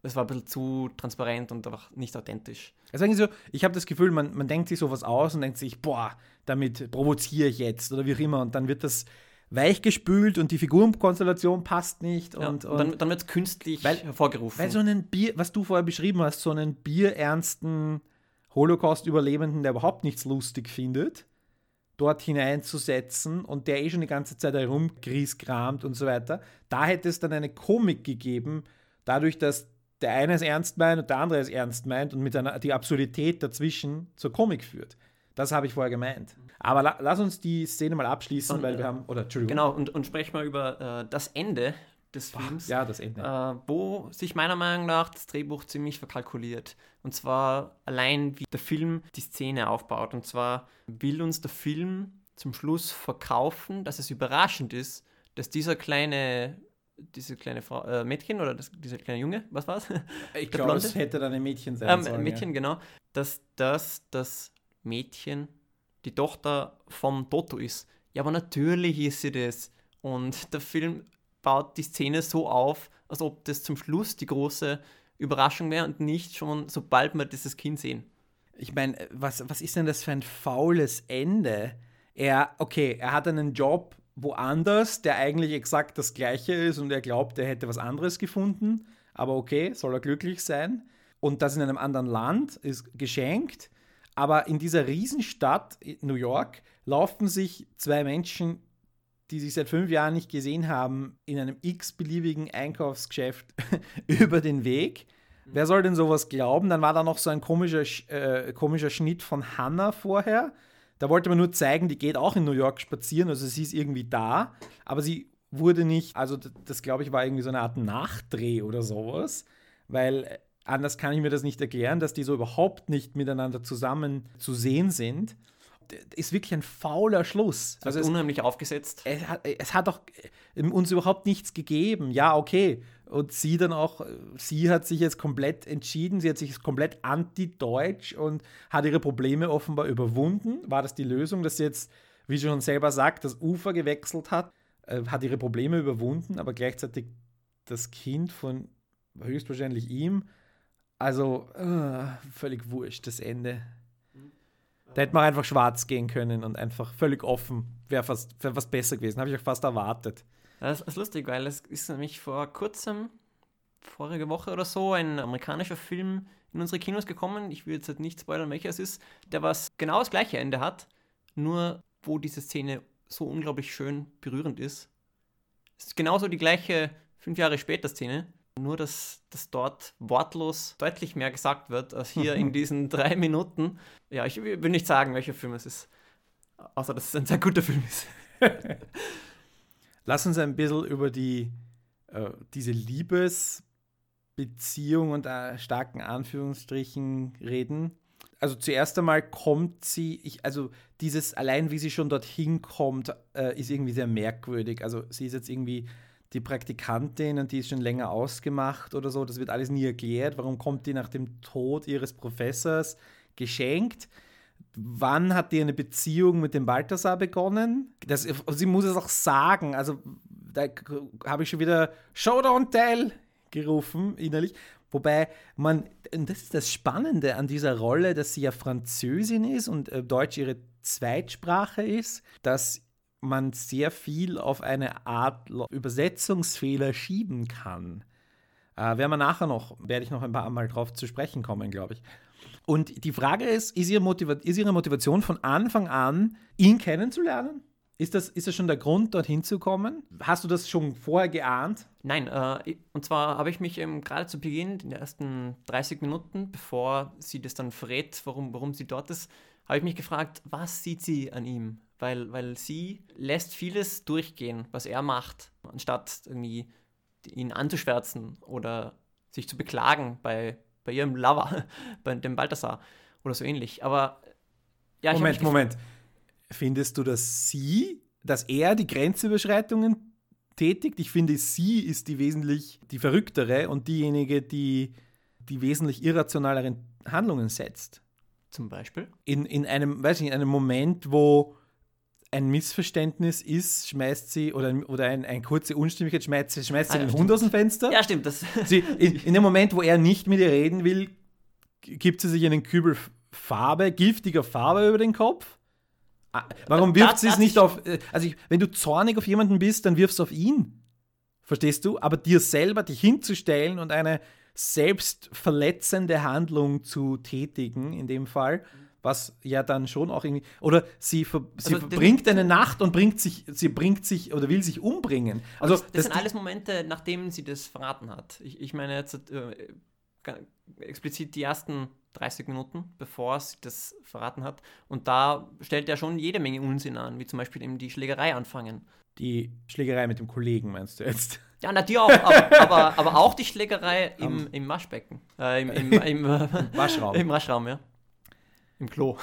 Speaker 3: Das war ein bisschen zu transparent und einfach nicht authentisch.
Speaker 2: Also so, ich habe das Gefühl, man, man denkt sich sowas aus und denkt sich, boah, damit provoziere ich jetzt oder wie auch immer. Und dann wird das weichgespült und die Figurenkonstellation passt nicht.
Speaker 3: Ja,
Speaker 2: und,
Speaker 3: und, dann, dann wird es künstlich weil, hervorgerufen.
Speaker 2: Weil so einen Bier, was du vorher beschrieben hast, so einen bierernsten Holocaust-Überlebenden, der überhaupt nichts lustig findet, dort hineinzusetzen und der eh schon die ganze Zeit herumgrieskramt und so weiter. Da hätte es dann eine Komik gegeben, dadurch, dass der eine es ernst meint und der andere es ernst meint und mit einer, die Absurdität dazwischen zur Komik führt. Das habe ich vorher gemeint. Aber la, lass uns die Szene mal abschließen, und, weil wir haben. Oder Entschuldigung.
Speaker 3: Genau, und, und sprech mal über äh, das Ende des Films.
Speaker 2: Ja, das Ende.
Speaker 3: Äh, wo sich meiner Meinung nach das Drehbuch ziemlich verkalkuliert. Und zwar allein, wie der Film die Szene aufbaut. Und zwar will uns der Film zum Schluss verkaufen, dass es überraschend ist, dass dieser kleine diese kleine Frau, äh, Mädchen oder das, dieser kleine Junge, was war es?
Speaker 2: Ich glaube, es hätte dann ein Mädchen sein
Speaker 3: ähm, sollen. Mädchen, ja. genau. Dass das das Mädchen, die Tochter vom Toto ist. Ja, aber natürlich ist sie das. Und der Film baut die Szene so auf, als ob das zum Schluss die große Überraschung wäre und nicht schon, sobald wir dieses Kind sehen.
Speaker 2: Ich meine, was, was ist denn das für ein faules Ende? Er, okay, er hat einen Job woanders, der eigentlich exakt das gleiche ist und er glaubt, er hätte was anderes gefunden. Aber okay, soll er glücklich sein. Und das in einem anderen Land ist geschenkt. Aber in dieser Riesenstadt New York laufen sich zwei Menschen, die sich seit fünf Jahren nicht gesehen haben, in einem x-beliebigen Einkaufsgeschäft über den Weg. Wer soll denn sowas glauben? Dann war da noch so ein komischer, äh, komischer Schnitt von Hannah vorher da wollte man nur zeigen, die geht auch in New York spazieren, also sie ist irgendwie da, aber sie wurde nicht, also das, das glaube ich war irgendwie so eine Art Nachdreh oder sowas, weil äh, anders kann ich mir das nicht erklären, dass die so überhaupt nicht miteinander zusammen zu sehen sind. Ist wirklich ein fauler Schluss.
Speaker 3: Also es, unheimlich aufgesetzt.
Speaker 2: Es hat, es hat doch äh, uns überhaupt nichts gegeben. Ja, okay, und sie dann auch, sie hat sich jetzt komplett entschieden, sie hat sich komplett anti-deutsch und hat ihre Probleme offenbar überwunden. War das die Lösung, dass sie jetzt, wie sie schon selber sagt, das Ufer gewechselt hat, äh, hat ihre Probleme überwunden, aber gleichzeitig das Kind von höchstwahrscheinlich ihm. Also uh, völlig wurscht, das Ende. Da hätte man einfach schwarz gehen können und einfach völlig offen. Wäre fast, wär fast besser gewesen. Habe ich auch fast erwartet.
Speaker 3: Das ist lustig, weil es ist nämlich vor kurzem, vorige Woche oder so, ein amerikanischer Film in unsere Kinos gekommen. Ich will jetzt halt nicht spoilern, welcher es ist, der was genau das gleiche Ende hat, nur wo diese Szene so unglaublich schön berührend ist. Es ist genauso die gleiche fünf Jahre später Szene, nur dass, dass dort wortlos deutlich mehr gesagt wird als hier in diesen drei Minuten. Ja, ich will nicht sagen, welcher Film es ist, außer dass es ein sehr guter Film ist.
Speaker 2: Lass uns ein bisschen über die, äh, diese Liebesbeziehung und äh, starken Anführungsstrichen reden. Also zuerst einmal kommt sie, ich, also dieses allein wie sie schon dorthin kommt, äh, ist irgendwie sehr merkwürdig. Also sie ist jetzt irgendwie die Praktikantin und die ist schon länger ausgemacht oder so. Das wird alles nie erklärt. Warum kommt die nach dem Tod ihres Professors geschenkt? Wann hat die eine Beziehung mit dem Balthasar begonnen? Das, sie muss es auch sagen. Also da habe ich schon wieder Show Don't Tell gerufen innerlich. Wobei man, das ist das Spannende an dieser Rolle, dass sie ja Französin ist und äh, Deutsch ihre Zweitsprache ist, dass man sehr viel auf eine Art Übersetzungsfehler schieben kann. Äh, werden wir nachher noch, werde ich noch ein paar Mal drauf zu sprechen kommen, glaube ich. Und die Frage ist, ist ihre, Motivation von Anfang an, ihn kennenzulernen? Ist das, ist das schon der Grund, dorthin zu kommen? Hast du das schon vorher geahnt?
Speaker 3: Nein, äh, und zwar habe ich mich ähm, gerade zu Beginn, in den ersten 30 Minuten, bevor sie das dann verrät, warum, warum sie dort ist, habe ich mich gefragt, was sieht sie an ihm? Weil, weil sie lässt vieles durchgehen, was er macht, anstatt irgendwie ihn anzuschwärzen oder sich zu beklagen bei, bei ihrem Lover, bei dem Balthasar oder so ähnlich. Aber
Speaker 2: ja, Moment, Moment. Findest du, dass sie, dass er die Grenzüberschreitungen tätigt? Ich finde, sie ist die wesentlich die verrücktere und diejenige, die die wesentlich irrationaleren Handlungen setzt.
Speaker 3: Zum Beispiel?
Speaker 2: In, in einem, weiß ich, in einem Moment, wo ein Missverständnis ist, schmeißt sie, oder, oder ein, eine kurze Unstimmigkeit, schmeißt, schmeißt sie ah, den stimmt. Hund aus dem Fenster.
Speaker 3: Ja, stimmt. Das
Speaker 2: sie, in, in dem Moment, wo er nicht mit ihr reden will, gibt sie sich einen Kübel Farbe, giftiger Farbe über den Kopf Ah, warum wirft sie es nicht auf. Äh, also, ich, wenn du zornig auf jemanden bist, dann wirfst du auf ihn. Verstehst du? Aber dir selber dich hinzustellen und eine selbstverletzende Handlung zu tätigen, in dem Fall, was ja dann schon auch irgendwie. Oder sie, ver, sie also verbringt eine Nacht und bringt sich, sie bringt sich oder will sich umbringen.
Speaker 3: Also, das, das sind alles Momente, nachdem sie das verraten hat. Ich, ich meine jetzt äh, explizit die ersten 30 Minuten, bevor sie das verraten hat. Und da stellt er schon jede Menge Unsinn an, wie zum Beispiel eben die Schlägerei anfangen.
Speaker 2: Die Schlägerei mit dem Kollegen meinst du jetzt?
Speaker 3: Ja, na die auch, aber, aber, aber auch die Schlägerei im, im Waschbecken. Äh, im, im, im,
Speaker 2: Waschraum.
Speaker 3: Im Waschraum, ja. Im Klo.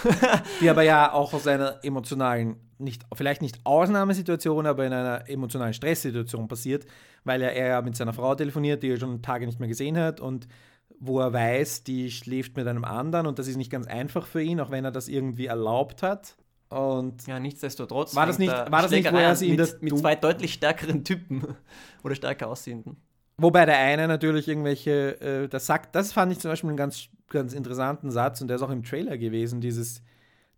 Speaker 2: die aber ja auch aus einer emotionalen, nicht, vielleicht nicht Ausnahmesituation, aber in einer emotionalen Stresssituation passiert, weil er, er mit seiner Frau telefoniert, die er schon Tage nicht mehr gesehen hat und wo er weiß, die schläft mit einem anderen und das ist nicht ganz einfach für ihn, auch wenn er das irgendwie erlaubt hat. Und
Speaker 3: ja, nichtsdestotrotz.
Speaker 2: War das nicht, war das nicht wo er sie
Speaker 3: in mit, mit zwei deutlich stärkeren Typen oder stärker aussehenden?
Speaker 2: Wobei der eine natürlich irgendwelche, äh, das sagt, das fand ich zum Beispiel einen ganz, ganz interessanten Satz und der ist auch im Trailer gewesen, dieses,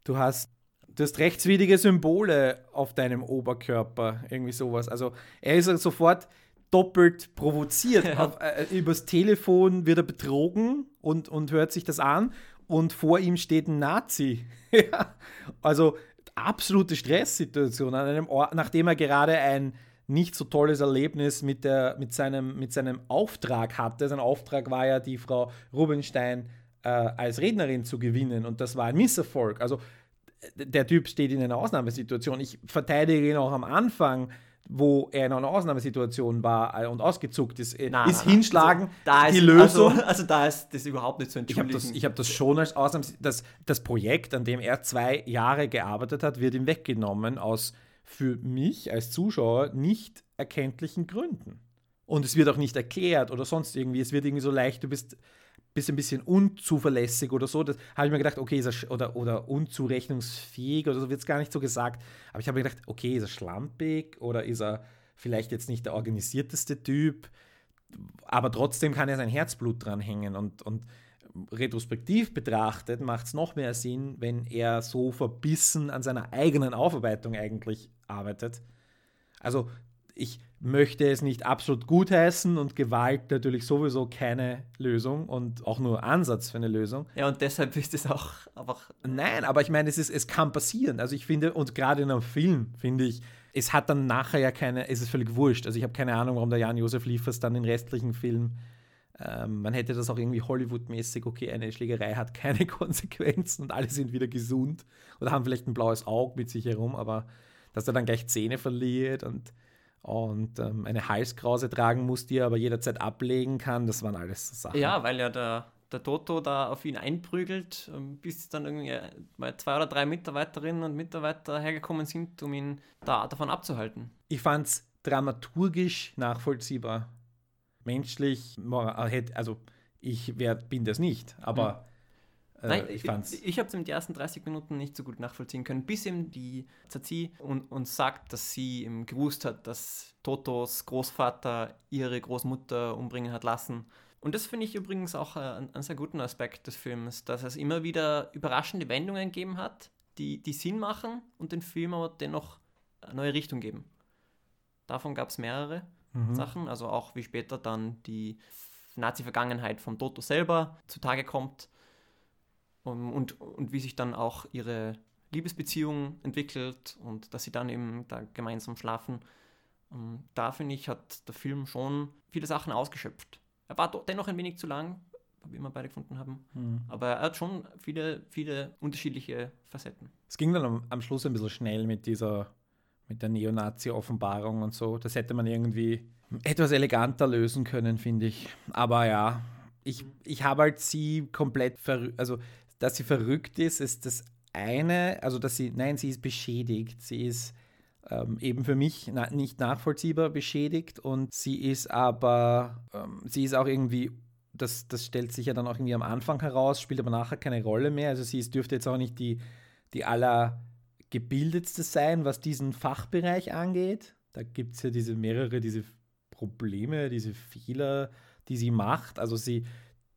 Speaker 2: du hast, du hast rechtswidrige Symbole auf deinem Oberkörper, irgendwie sowas. Also er ist sofort, doppelt provoziert. Ja. Auf, äh, übers Telefon wird er betrogen und, und hört sich das an und vor ihm steht ein Nazi. also absolute Stresssituation an einem Ort, nachdem er gerade ein nicht so tolles Erlebnis mit, der, mit, seinem, mit seinem Auftrag hatte. Sein Auftrag war ja, die Frau Rubinstein äh, als Rednerin zu gewinnen und das war ein Misserfolg. Also der Typ steht in einer Ausnahmesituation. Ich verteidige ihn auch am Anfang wo er in einer Ausnahmesituation war äh, und ausgezuckt ist, äh, nein, ist nein, hinschlagen
Speaker 3: also, die Lösung. Also, also, da ist das überhaupt nicht zu entschuldigen.
Speaker 2: Ich habe das, hab das, schon als Ausnahme, das, das Projekt, an dem er zwei Jahre gearbeitet hat, wird ihm weggenommen aus für mich als Zuschauer nicht erkenntlichen Gründen. Und es wird auch nicht erklärt oder sonst irgendwie. Es wird irgendwie so leicht, du bist bist ein bisschen unzuverlässig oder so. Das habe ich mir gedacht, okay, ist er oder, oder unzurechnungsfähig oder so wird es gar nicht so gesagt. Aber ich habe mir gedacht, okay, ist er schlampig oder ist er vielleicht jetzt nicht der organisierteste Typ, aber trotzdem kann er sein Herzblut dranhängen und, und retrospektiv betrachtet macht es noch mehr Sinn, wenn er so verbissen an seiner eigenen Aufarbeitung eigentlich arbeitet. Also ich möchte es nicht absolut gutheißen und Gewalt natürlich sowieso keine Lösung und auch nur Ansatz für eine Lösung.
Speaker 3: Ja, und deshalb ist es auch einfach.
Speaker 2: Nein, aber ich meine, es, ist, es kann passieren. Also ich finde, und gerade in einem Film, finde ich, es hat dann nachher ja keine, es ist völlig wurscht. Also ich habe keine Ahnung, warum der Jan-Josef Liefers dann den restlichen Film, ähm, man hätte das auch irgendwie Hollywood-mäßig, okay, eine Schlägerei hat keine Konsequenzen und alle sind wieder gesund oder haben vielleicht ein blaues Auge mit sich herum, aber dass er dann gleich Zähne verliert und und ähm, eine Halskrause tragen muss, die er aber jederzeit ablegen kann. Das waren alles so Sachen.
Speaker 3: Ja, weil ja der, der Toto da auf ihn einprügelt, ähm, bis dann irgendwie äh, zwei oder drei Mitarbeiterinnen und Mitarbeiter hergekommen sind, um ihn da davon abzuhalten.
Speaker 2: Ich fand's dramaturgisch nachvollziehbar. Menschlich, also ich wär, bin das nicht, aber
Speaker 3: äh, Nein, ich fand's. Ich, ich habe es in den ersten 30 Minuten nicht so gut nachvollziehen können, bis eben die Zazi und, uns sagt, dass sie eben gewusst hat, dass Totos Großvater ihre Großmutter umbringen hat lassen. Und das finde ich übrigens auch äh, einen, einen sehr guten Aspekt des Films, dass es immer wieder überraschende Wendungen gegeben hat, die, die Sinn machen und den Film aber dennoch eine neue Richtung geben. Davon gab es mehrere mhm. Sachen, also auch wie später dann die Nazi-Vergangenheit von Toto selber zutage kommt um, und, und wie sich dann auch ihre Liebesbeziehung entwickelt und dass sie dann eben da gemeinsam schlafen. Um, da finde ich, hat der Film schon viele Sachen ausgeschöpft. Er war dennoch ein wenig zu lang, wie wir beide gefunden haben. Mhm. Aber er hat schon viele, viele unterschiedliche Facetten.
Speaker 2: Es ging dann am, am Schluss ein bisschen schnell mit dieser, mit der Neonazi-Offenbarung und so. Das hätte man irgendwie etwas eleganter lösen können, finde ich. Aber ja, ich, ich habe halt sie komplett verrückt, also dass sie verrückt ist, ist das eine, also dass sie, nein, sie ist beschädigt. Sie ist ähm, eben für mich na, nicht nachvollziehbar beschädigt und sie ist aber, ähm, sie ist auch irgendwie, das, das stellt sich ja dann auch irgendwie am Anfang heraus, spielt aber nachher keine Rolle mehr. Also sie ist, dürfte jetzt auch nicht die, die allergebildetste sein, was diesen Fachbereich angeht. Da gibt es ja diese mehrere, diese Probleme, diese Fehler, die sie macht. Also sie,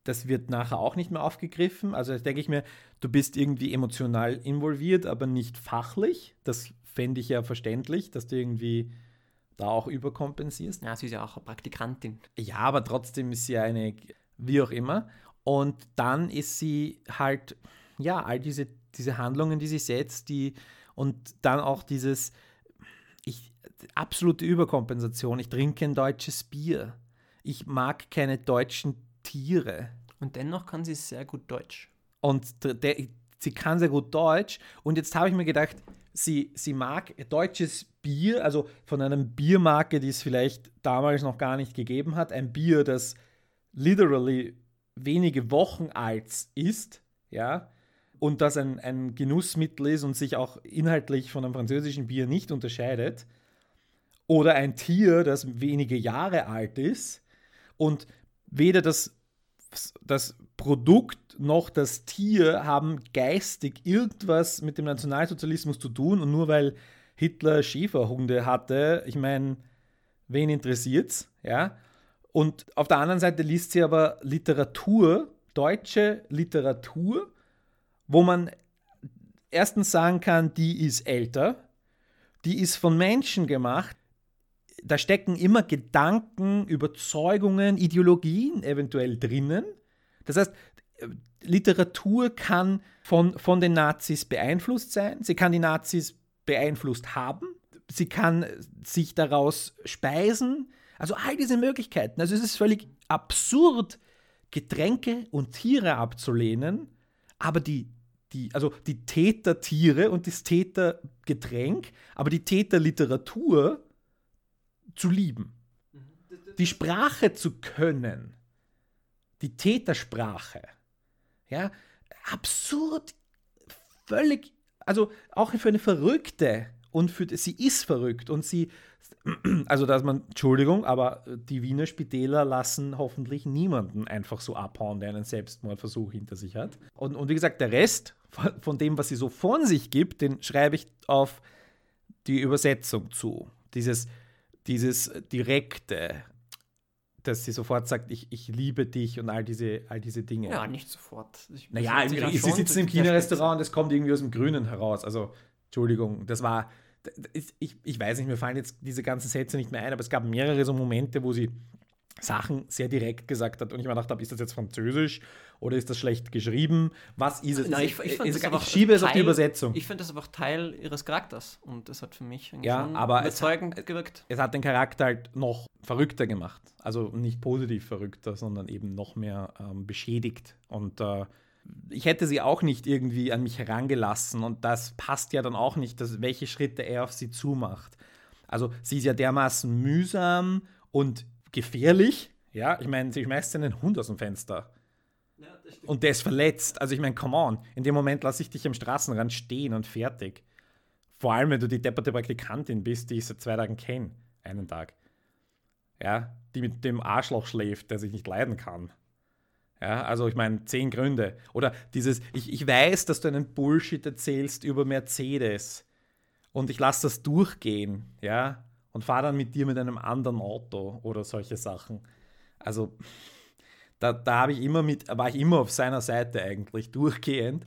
Speaker 2: das wird nachher auch nicht mehr aufgegriffen. Also denke ich mir, du bist irgendwie emotional involviert, aber nicht fachlich. Das fände ich ja verständlich, dass du irgendwie da auch überkompensierst.
Speaker 3: Ja, sie ist ja auch eine Praktikantin.
Speaker 2: Ja, aber trotzdem ist sie eine, wie auch immer. Und dann ist sie halt, ja, all diese, diese Handlungen, die sie setzt, die und dann auch dieses, ich, absolute Überkompensation. Ich trinke ein deutsches Bier. Ich mag keine deutschen Tiere.
Speaker 3: Und dennoch kann sie sehr gut Deutsch.
Speaker 2: Und der, sie kann sehr gut Deutsch. Und jetzt habe ich mir gedacht, sie, sie mag deutsches Bier, also von einer Biermarke, die es vielleicht damals noch gar nicht gegeben hat. Ein Bier, das literally wenige Wochen alt ist, ja, und das ein, ein Genussmittel ist und sich auch inhaltlich von einem französischen Bier nicht unterscheidet. Oder ein Tier, das wenige Jahre alt ist und weder das das Produkt noch das Tier haben geistig irgendwas mit dem Nationalsozialismus zu tun und nur weil Hitler Schäferhunde hatte, ich meine, wen interessiert's, ja? Und auf der anderen Seite liest sie aber Literatur, deutsche Literatur, wo man erstens sagen kann, die ist älter, die ist von Menschen gemacht, da stecken immer Gedanken, Überzeugungen, Ideologien eventuell drinnen. Das heißt, Literatur kann von, von den Nazis beeinflusst sein, sie kann die Nazis beeinflusst haben, sie kann sich daraus speisen. Also all diese Möglichkeiten. Also es ist völlig absurd, Getränke und Tiere abzulehnen, aber die, die, also die Tätertiere und das Tätergetränk, aber die Täterliteratur zu lieben, die Sprache zu können, die Tätersprache. Ja, absurd, völlig, also auch für eine Verrückte und für sie ist verrückt und sie, also dass man, Entschuldigung, aber die Wiener Spitäler lassen hoffentlich niemanden einfach so abhauen, der einen Selbstmordversuch hinter sich hat. Und, und wie gesagt, der Rest von dem, was sie so von sich gibt, den schreibe ich auf die Übersetzung zu. Dieses, dieses Direkte, dass sie sofort sagt, ich, ich liebe dich und all diese, all diese Dinge.
Speaker 3: Ja, nicht sofort.
Speaker 2: Ich, naja, sie, sie sitzen im Kinderrestaurant und es kommt irgendwie aus dem Grünen heraus. Also, Entschuldigung, das war, ich, ich weiß nicht, mir fallen jetzt diese ganzen Sätze nicht mehr ein, aber es gab mehrere so Momente, wo sie Sachen sehr direkt gesagt hat und ich mir gedacht habe, ist das jetzt Französisch oder ist das schlecht geschrieben? Was ist es?
Speaker 3: Nein, ich, ich, ich,
Speaker 2: ich schiebe es Teil, auf die Übersetzung.
Speaker 3: Ich finde das einfach Teil ihres Charakters und das hat für mich
Speaker 2: ja, aber
Speaker 3: überzeugend
Speaker 2: es,
Speaker 3: gewirkt.
Speaker 2: Es hat den Charakter halt noch verrückter gemacht. Also nicht positiv verrückter, sondern eben noch mehr ähm, beschädigt. Und äh, ich hätte sie auch nicht irgendwie an mich herangelassen und das passt ja dann auch nicht, dass, welche Schritte er auf sie zumacht. Also sie ist ja dermaßen mühsam und gefährlich. Ja, ich meine, sie schmeißt einen Hund aus dem Fenster. Ja, und der ist verletzt. Also ich meine, come on. In dem Moment lasse ich dich am Straßenrand stehen und fertig. Vor allem, wenn du die depperte Praktikantin bist, die ich seit zwei Tagen kenne. einen Tag. Ja, die mit dem Arschloch schläft, der sich nicht leiden kann. Ja, also ich meine, zehn Gründe. Oder dieses, ich, ich weiß, dass du einen Bullshit erzählst über Mercedes und ich lasse das durchgehen, ja, und fahre dann mit dir mit einem anderen Auto oder solche Sachen. Also da, da ich immer mit, war ich immer auf seiner Seite eigentlich durchgehend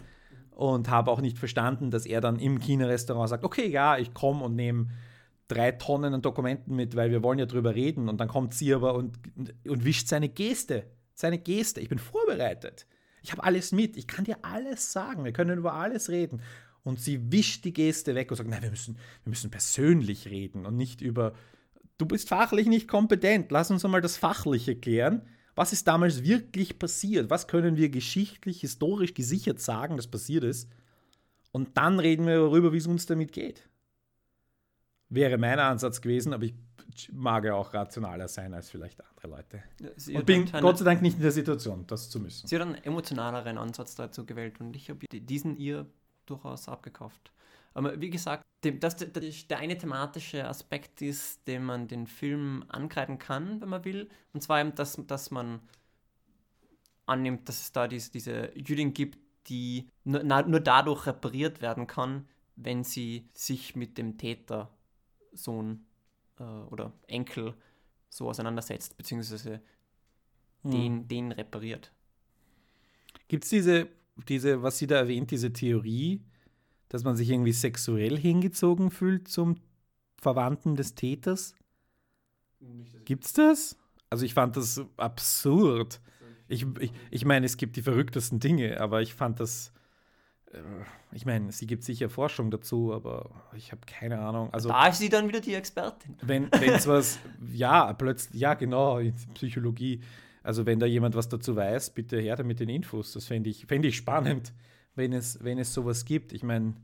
Speaker 2: und habe auch nicht verstanden, dass er dann im China-Restaurant sagt, okay, ja, ich komme und nehme drei Tonnen an Dokumenten mit, weil wir wollen ja drüber reden. Und dann kommt sie aber und, und wischt seine Geste. Seine Geste. Ich bin vorbereitet. Ich habe alles mit. Ich kann dir alles sagen. Wir können über alles reden. Und sie wischt die Geste weg und sagt, nein, wir müssen, wir müssen persönlich reden und nicht über, du bist fachlich nicht kompetent. Lass uns einmal das Fachliche klären. Was ist damals wirklich passiert? Was können wir geschichtlich, historisch gesichert sagen, dass passiert ist? Und dann reden wir darüber, wie es uns damit geht. Wäre mein Ansatz gewesen, aber ich mag ja auch rationaler sein als vielleicht andere Leute. Sie und bin Gott sei Dank nicht in der Situation, das zu müssen.
Speaker 3: Sie hat einen emotionaleren Ansatz dazu gewählt und ich habe diesen ihr durchaus abgekauft. Aber wie gesagt, das, das, der eine thematische Aspekt ist, den man den Film angreifen kann, wenn man will. Und zwar eben, dass, dass man annimmt, dass es da diese, diese Jüdin gibt, die nur, nur dadurch repariert werden kann, wenn sie sich mit dem Tätersohn äh, oder Enkel so auseinandersetzt, beziehungsweise hm. den, den repariert.
Speaker 2: Gibt es diese, diese, was sie da erwähnt, diese Theorie, dass man sich irgendwie sexuell hingezogen fühlt zum Verwandten des Täters? Gibt's das? Also ich fand das absurd. Ich, ich, ich meine, es gibt die verrücktesten Dinge, aber ich fand das. Äh, ich meine, sie gibt sicher Forschung dazu, aber ich habe keine Ahnung. Also,
Speaker 3: da ist sie dann wieder die Expertin.
Speaker 2: Wenn es was, ja, plötzlich, ja, genau, Psychologie. Also wenn da jemand was dazu weiß, bitte her damit den Infos. Das fände ich, fänd ich spannend wenn es, wenn es sowas gibt. Ich meine,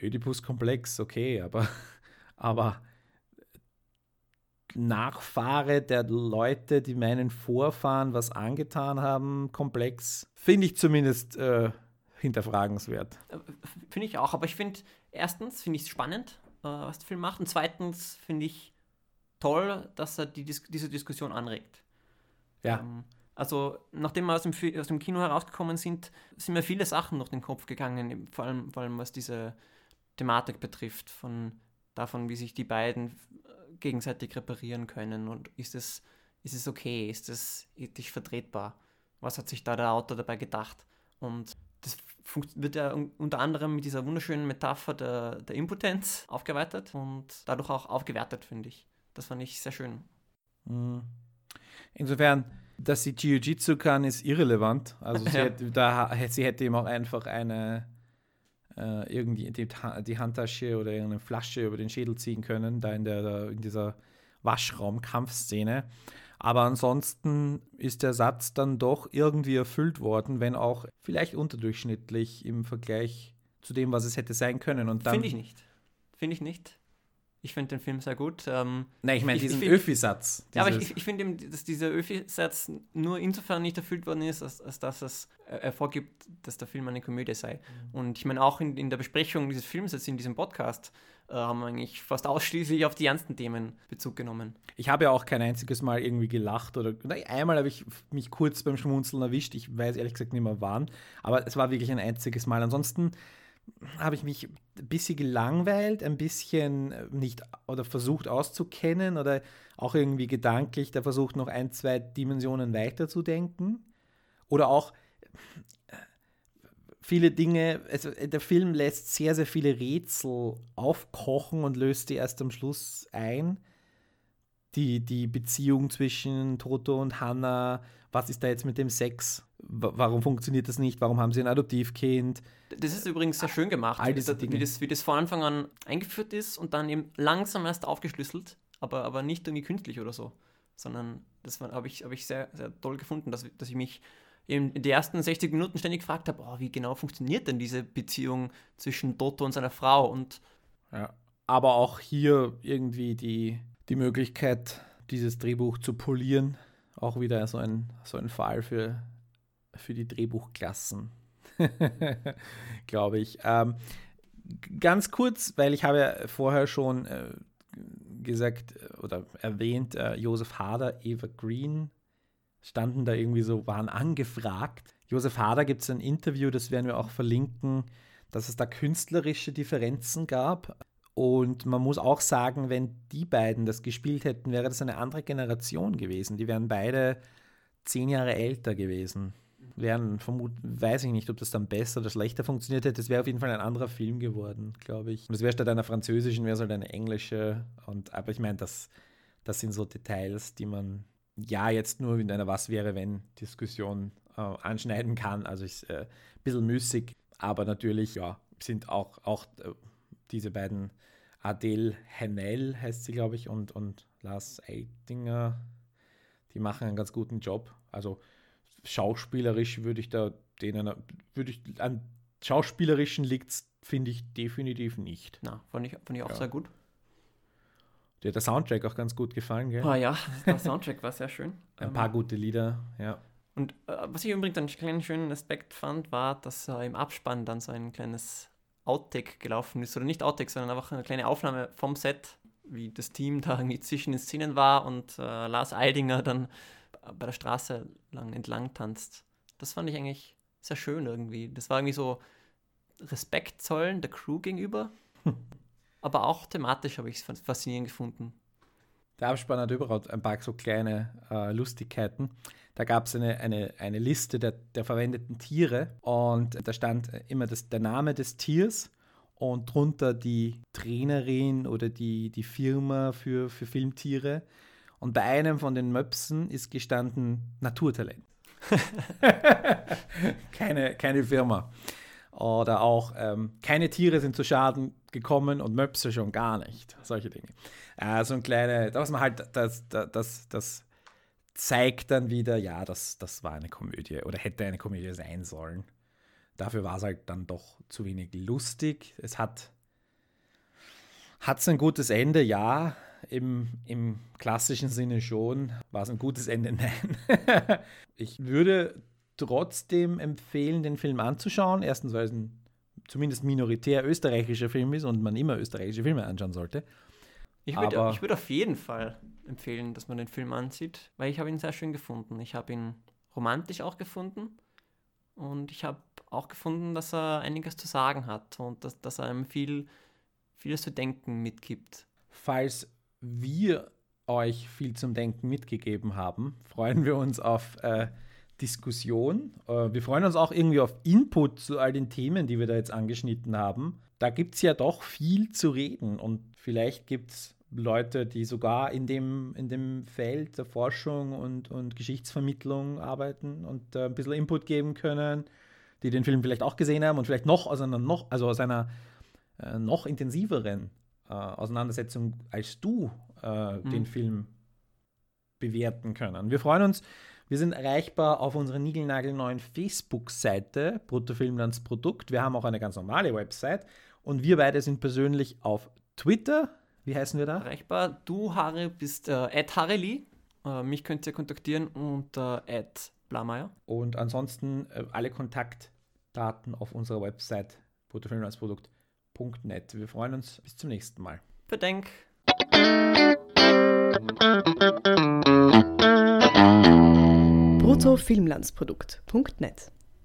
Speaker 2: Ödipus-Komplex, okay, aber, aber Nachfahre der Leute, die meinen Vorfahren was angetan haben, komplex, finde ich zumindest äh, hinterfragenswert. Äh,
Speaker 3: finde ich auch, aber ich finde, erstens finde ich es spannend, äh, was der Film macht, und zweitens finde ich toll, dass er die, diese Diskussion anregt.
Speaker 2: Ja. Ähm,
Speaker 3: also, nachdem wir aus dem, aus dem Kino herausgekommen sind, sind mir viele Sachen durch den Kopf gegangen, vor allem, vor allem was diese Thematik betrifft, von davon, wie sich die beiden äh, gegenseitig reparieren können und ist es, ist es okay, ist es ethisch vertretbar? Was hat sich da der Autor dabei gedacht? Und das wird ja unter anderem mit dieser wunderschönen Metapher der, der Impotenz aufgeweitet und dadurch auch aufgewertet, finde ich. Das fand ich sehr schön.
Speaker 2: Mhm. Insofern, dass sie Jiu-Jitsu kann, ist irrelevant. Also sie, ja. hätte, da, sie hätte ihm auch einfach eine äh, irgendwie die, die, Handtasche oder irgendeine Flasche über den Schädel ziehen können, da in, der, in dieser Waschraum-Kampfszene. Aber ansonsten ist der Satz dann doch irgendwie erfüllt worden, wenn auch vielleicht unterdurchschnittlich im Vergleich zu dem, was es hätte sein können.
Speaker 3: Finde ich nicht. Finde ich nicht. Ich finde den Film sehr gut. Ähm,
Speaker 2: Nein, ich meine diesen Öfi-Satz.
Speaker 3: Ja, aber ich, ich finde, dass dieser Öfi-Satz nur insofern nicht erfüllt worden ist, als, als dass es hervorgibt, dass der Film eine Komödie sei. Mhm. Und ich meine, auch in, in der Besprechung dieses Films, jetzt in diesem Podcast, äh, haben wir eigentlich fast ausschließlich auf die ernsten Themen Bezug genommen.
Speaker 2: Ich habe ja auch kein einziges Mal irgendwie gelacht oder nein, einmal habe ich mich kurz beim Schmunzeln erwischt. Ich weiß ehrlich gesagt nicht mehr wann, aber es war wirklich ein einziges Mal. Ansonsten habe ich mich ein bisschen gelangweilt, ein bisschen äh, nicht oder versucht auszukennen oder auch irgendwie gedanklich der versucht noch ein, zwei Dimensionen weiterzudenken. Oder auch äh, viele Dinge, also äh, der Film lässt sehr, sehr viele Rätsel aufkochen und löst die erst am Schluss ein. Die, die Beziehung zwischen Toto und Hannah, was ist da jetzt mit dem Sex? warum funktioniert das nicht? Warum haben sie ein Adoptivkind?
Speaker 3: Das ist übrigens sehr schön gemacht, All diese Dinge. Wie, das, wie das von Anfang an eingeführt ist und dann eben langsam erst aufgeschlüsselt, aber, aber nicht irgendwie künstlich oder so, sondern das habe ich, hab ich sehr, sehr toll gefunden, dass, dass ich mich in den ersten 60 Minuten ständig gefragt habe, oh, wie genau funktioniert denn diese Beziehung zwischen Toto und seiner Frau und
Speaker 2: ja, aber auch hier irgendwie die, die Möglichkeit, dieses Drehbuch zu polieren, auch wieder so ein, so ein Fall für für die Drehbuchklassen, glaube ich. Ähm, ganz kurz, weil ich habe ja vorher schon äh, gesagt oder erwähnt, äh, Josef Hader, Eva Green standen da irgendwie so, waren angefragt. Josef Hader gibt es ein Interview, das werden wir auch verlinken, dass es da künstlerische Differenzen gab. Und man muss auch sagen, wenn die beiden das gespielt hätten, wäre das eine andere Generation gewesen. Die wären beide zehn Jahre älter gewesen. Wären vermut, weiß ich nicht, ob das dann besser oder schlechter funktioniert hätte. Es wäre auf jeden Fall ein anderer Film geworden, glaube ich. Und es wäre statt einer französischen, wäre es halt eine englische. Und, aber ich meine, das, das sind so Details, die man ja jetzt nur in einer Was wäre, wenn Diskussion äh, anschneiden kann. Also ist äh, ein bisschen müßig, aber natürlich, ja, sind auch, auch äh, diese beiden Adele Hennel heißt sie, glaube ich, und, und Lars Eidinger, die machen einen ganz guten Job. Also schauspielerisch würde ich da denen, würde ich, an schauspielerischen liegt es, finde ich, definitiv nicht.
Speaker 3: Na, fand ich, fand ich auch ja. sehr gut.
Speaker 2: Dir hat der Soundtrack auch ganz gut gefallen, gell?
Speaker 3: Ah ja, der Soundtrack war sehr schön.
Speaker 2: Ein paar gute Lieder, ja.
Speaker 3: Und äh, was ich übrigens einen kleinen schönen Aspekt fand, war, dass äh, im Abspann dann so ein kleines Outtake gelaufen ist. Oder nicht Outtake, sondern einfach eine kleine Aufnahme vom Set, wie das Team da irgendwie zwischen den Szenen war und äh, Lars Eidinger dann bei der Straße lang entlang tanzt. Das fand ich eigentlich sehr schön irgendwie. Das war irgendwie so Respekt zollen der Crew gegenüber. aber auch thematisch habe ich es faszinierend gefunden.
Speaker 2: Der Abspann hat überhaupt ein paar so kleine äh, Lustigkeiten. Da gab es eine, eine, eine Liste der, der verwendeten Tiere und da stand immer das, der Name des Tiers und drunter die Trainerin oder die, die Firma für, für Filmtiere. Und bei einem von den Möpsen ist gestanden Naturtalent. keine, keine Firma. Oder auch ähm, keine Tiere sind zu Schaden gekommen und Möpse schon gar nicht. Solche Dinge. Äh, so ein kleiner, was man halt, das, das, das zeigt dann wieder, ja, das, das war eine Komödie oder hätte eine Komödie sein sollen. Dafür war es halt dann doch zu wenig lustig. Es hat es ein gutes Ende, ja. Im, Im klassischen Sinne schon. War es ein gutes Ende? Nein. ich würde trotzdem empfehlen, den Film anzuschauen. Erstens, weil es ein zumindest minoritär österreichischer Film ist und man immer österreichische Filme anschauen sollte.
Speaker 3: Ich würde würd auf jeden Fall empfehlen, dass man den Film ansieht, weil ich habe ihn sehr schön gefunden. Ich habe ihn romantisch auch gefunden und ich habe auch gefunden, dass er einiges zu sagen hat und dass, dass er einem viel, vieles zu denken mitgibt.
Speaker 2: Falls wir euch viel zum Denken mitgegeben haben, freuen wir uns auf äh, Diskussion. Äh, wir freuen uns auch irgendwie auf Input zu all den Themen, die wir da jetzt angeschnitten haben. Da gibt es ja doch viel zu reden und vielleicht gibt es Leute, die sogar in dem, in dem Feld der Forschung und, und Geschichtsvermittlung arbeiten und äh, ein bisschen Input geben können, die den Film vielleicht auch gesehen haben und vielleicht noch aus einer noch, also aus einer äh, noch intensiveren äh, Auseinandersetzung als du äh, mhm. den Film bewerten können. Wir freuen uns, wir sind erreichbar auf unserer niegelnagelneuen Facebook-Seite Bruttofilmlands Produkt. Wir haben auch eine ganz normale Website und wir beide sind persönlich auf Twitter. Wie heißen wir da?
Speaker 3: Erreichbar. Du, Harry, bist äh, Hareli. Äh, mich könnt ihr kontaktieren unter äh, Blameyer.
Speaker 2: Und ansonsten äh, alle Kontaktdaten auf unserer Website bruttofilmlandsprodukt.net. Wir freuen uns. Bis zum nächsten Mal.
Speaker 3: Bedenk.
Speaker 1: bruttofilmlandsprodukt.net